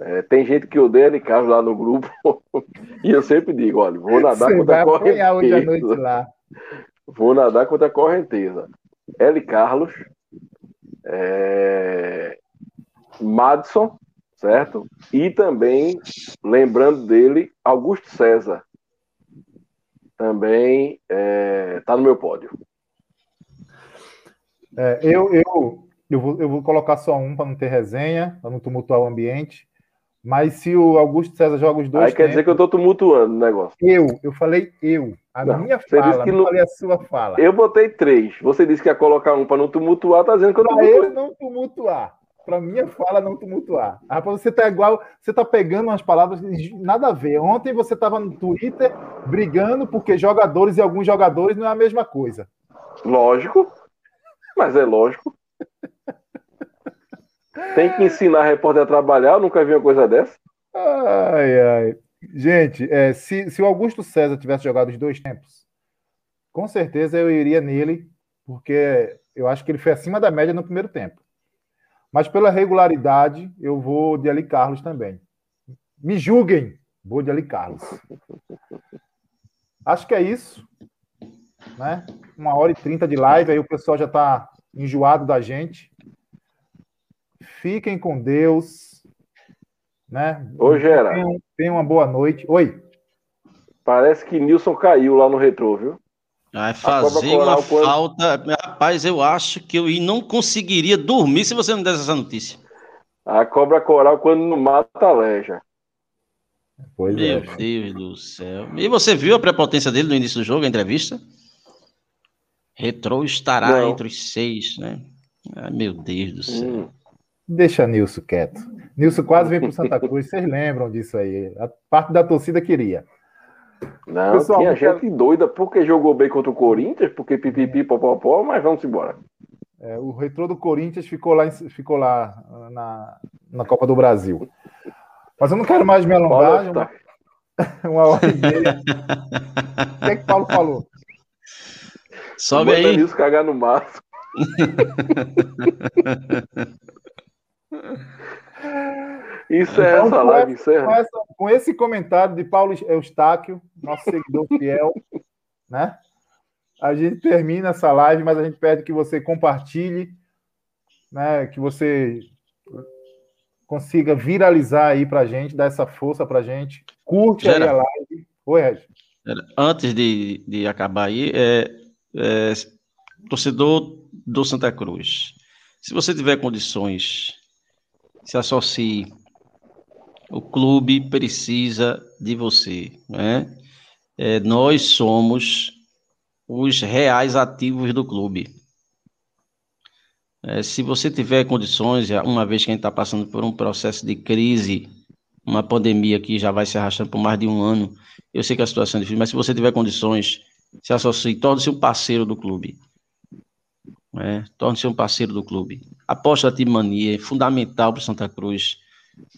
É, tem gente que odeia L. Carlos lá no grupo. e eu sempre digo: olha, vou nadar você contra a apanhar hoje à noite correnteza. lá. Vou nadar contra a correnteza. L. Carlos, é... Madison, certo? E também, lembrando dele, Augusto César. Também está no meu pódio. É, eu, eu, eu, vou, eu vou colocar só um para não ter resenha, para não tumultuar o ambiente. Mas se o Augusto César joga os dois Aí quer dizer que eu estou tumultuando o negócio. eu, eu falei eu, a Não, minha você disse fala, que não não- falei a sua fala. Eu botei três. Você disse que ia colocar um para não tumultuar, tá dizendo que eu Para tumultuei. eu não tumultuar. Para minha fala não tumultuar. Rapaz, você tá igual, você tá pegando umas palavras nada a ver. Ontem você estava no Twitter brigando porque jogadores e alguns jogadores não é a mesma coisa. Lógico. Mas é lógico. Tem que ensinar a repórter a trabalhar. Eu nunca vi uma coisa dessa. Ai, ai. Gente, é, se, se o Augusto César tivesse jogado os dois tempos, com certeza eu iria nele, porque eu acho que ele foi acima da média no primeiro tempo. Mas pela regularidade, eu vou de Ali Carlos também. Me julguem, vou de Ali Carlos. Acho que é isso. Né? Uma hora e trinta de live, aí o pessoal já está enjoado da gente. Fiquem com Deus. Né? Ô, Gera. Tenham, tenham uma boa noite. Oi. Parece que Nilson caiu lá no retrô, viu? Vai fazer uma quando- falta. Rapaz, eu acho que eu não conseguiria dormir se você não desse essa notícia. A cobra coral, quando não mata, aleja. Pois Meu é. Deus do céu. E você viu a prepotência dele no início do jogo, a entrevista? Retrô estará Não. entre os seis, né? Ai, meu Deus do céu. Hum. Deixa Nilson quieto. Nilson quase veio para Santa Cruz. Vocês lembram disso aí? A parte da torcida queria. Não, Pessoal, tinha não quero- gente doida porque jogou bem contra o Corinthians, porque pipipi, popopó, mas vamos embora. É, o retrô do Corinthians ficou lá, ficou lá na, na Copa do Brasil. Mas eu não quero mais me alongar. Uma, tá. uma hora e meia. O que é que Paulo falou? Sobe aí. Nilson cagar no mato. Encerra Então, essa com live, essa- encerra. com, essa- com esse comentário de Paulo Eustáquio, nosso seguidor fiel, né? A gente termina essa live, mas a gente pede que você compartilhe, né? Que você consiga viralizar aí pra gente, dar essa força pra gente. Curte aí Gera. a live. Oi, Regis. Antes de, de acabar aí, é, é, torcedor do Santa Cruz, se você tiver condições, se associe. O clube precisa de você, né? É, nós somos os reais ativos do clube. É, se você tiver condições, uma vez que a gente está passando por um processo de crise, uma pandemia que já vai se arrastando por mais de um ano, eu sei que a situação é difícil, mas se você tiver condições, se associe, torne-se um parceiro do clube. né? Torne-se um parceiro do clube. Aposta da Timania é fundamental para Santa Cruz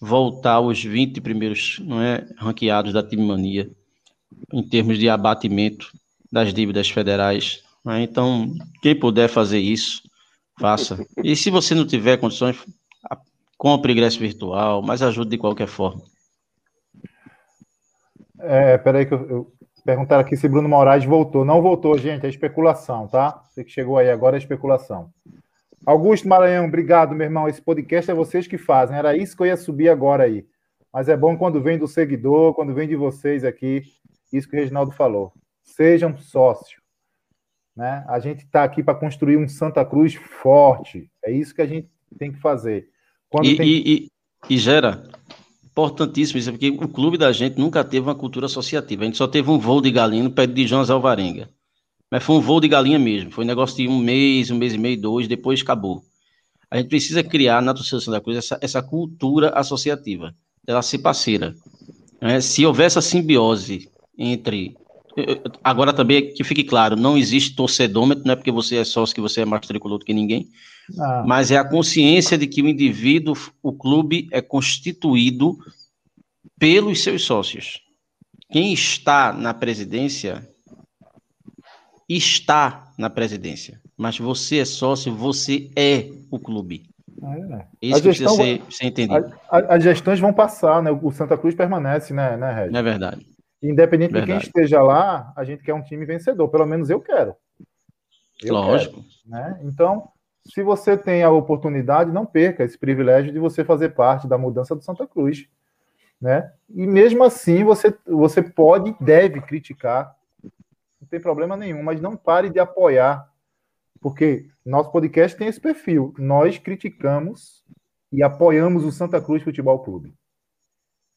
voltar aos 20 primeiros não é, ranqueados da Timania em termos de abatimento das dívidas federais. né? Então, quem puder fazer isso, faça. E se você não tiver condições, compre ingresso virtual, mas ajude de qualquer forma. É, peraí que eu, eu aqui se Bruno Moraes voltou. Não voltou, gente, é especulação, tá? Você que chegou aí agora é especulação. Augusto Maranhão, obrigado, meu irmão. Esse podcast é vocês que fazem. Era isso que eu ia subir agora aí. Mas é bom quando vem do seguidor, quando vem de vocês aqui, isso que o Reginaldo falou. Sejam sócios. Né? A gente está aqui para construir um Santa Cruz forte. É isso que a gente tem que fazer. E, tem... e, e, e, gera importantíssimo isso, porque o clube da gente nunca teve uma cultura associativa. A gente só teve um voo de galinha no pé de Jonas Alvarenga. Mas foi um voo de galinha mesmo. Foi um negócio de um mês, um mês e meio, dois, depois acabou. A gente precisa criar na torcida Santa Cruz essa, essa cultura associativa. Ela ser parceira. É, se houver essa simbiose entre Agora também que fique claro, não existe torcedômetro, não é porque você é sócio que você é mais tricolor do que ninguém, ah. mas é a consciência de que o indivíduo, o clube é constituído pelos seus sócios. Quem está na presidência está na presidência, mas você é sócio, você é o clube. É. Isso que precisa ser, ser entendido. As gestões vão passar, né? O Santa Cruz permanece, né, né Red? É verdade. Independente Verdade. de quem esteja lá, a gente quer um time vencedor. Pelo menos eu quero. Eu Lógico. Quero, né? Então, se você tem a oportunidade, não perca esse privilégio de você fazer parte da mudança do Santa Cruz. Né? E mesmo assim, você, você pode e deve criticar. Não tem problema nenhum, mas não pare de apoiar. Porque nosso podcast tem esse perfil. Nós criticamos e apoiamos o Santa Cruz Futebol Clube.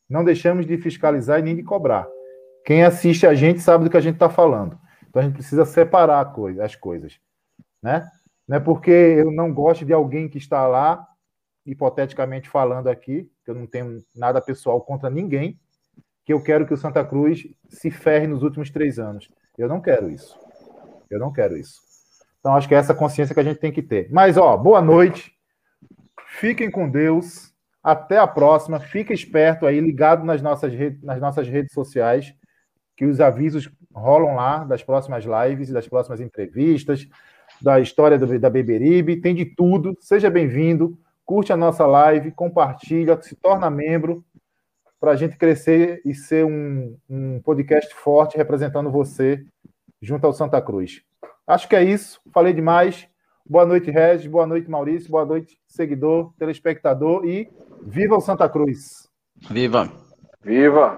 Não deixamos de fiscalizar e nem de cobrar. Quem assiste a gente sabe do que a gente está falando. Então a gente precisa separar as coisas. Né? Não é porque eu não gosto de alguém que está lá, hipoteticamente falando aqui, que eu não tenho nada pessoal contra ninguém, que eu quero que o Santa Cruz se ferre nos últimos três anos. Eu não quero isso. Eu não quero isso. Então acho que é essa consciência que a gente tem que ter. Mas, ó, boa noite. Fiquem com Deus. Até a próxima. Fique esperto aí, ligado nas nossas, redes, nas nossas redes sociais que os avisos rolam lá das próximas lives, das próximas entrevistas, da história do, da Beberibe, tem de tudo. Seja bem-vindo, curte a nossa live, compartilha, se torna membro para a gente crescer e ser um, um podcast forte representando você junto ao Santa Cruz. Acho que é isso. Falei demais. Boa noite, Regis. Boa noite, Maurício. Boa noite, seguidor, telespectador. E viva o Santa Cruz! Viva! Viva!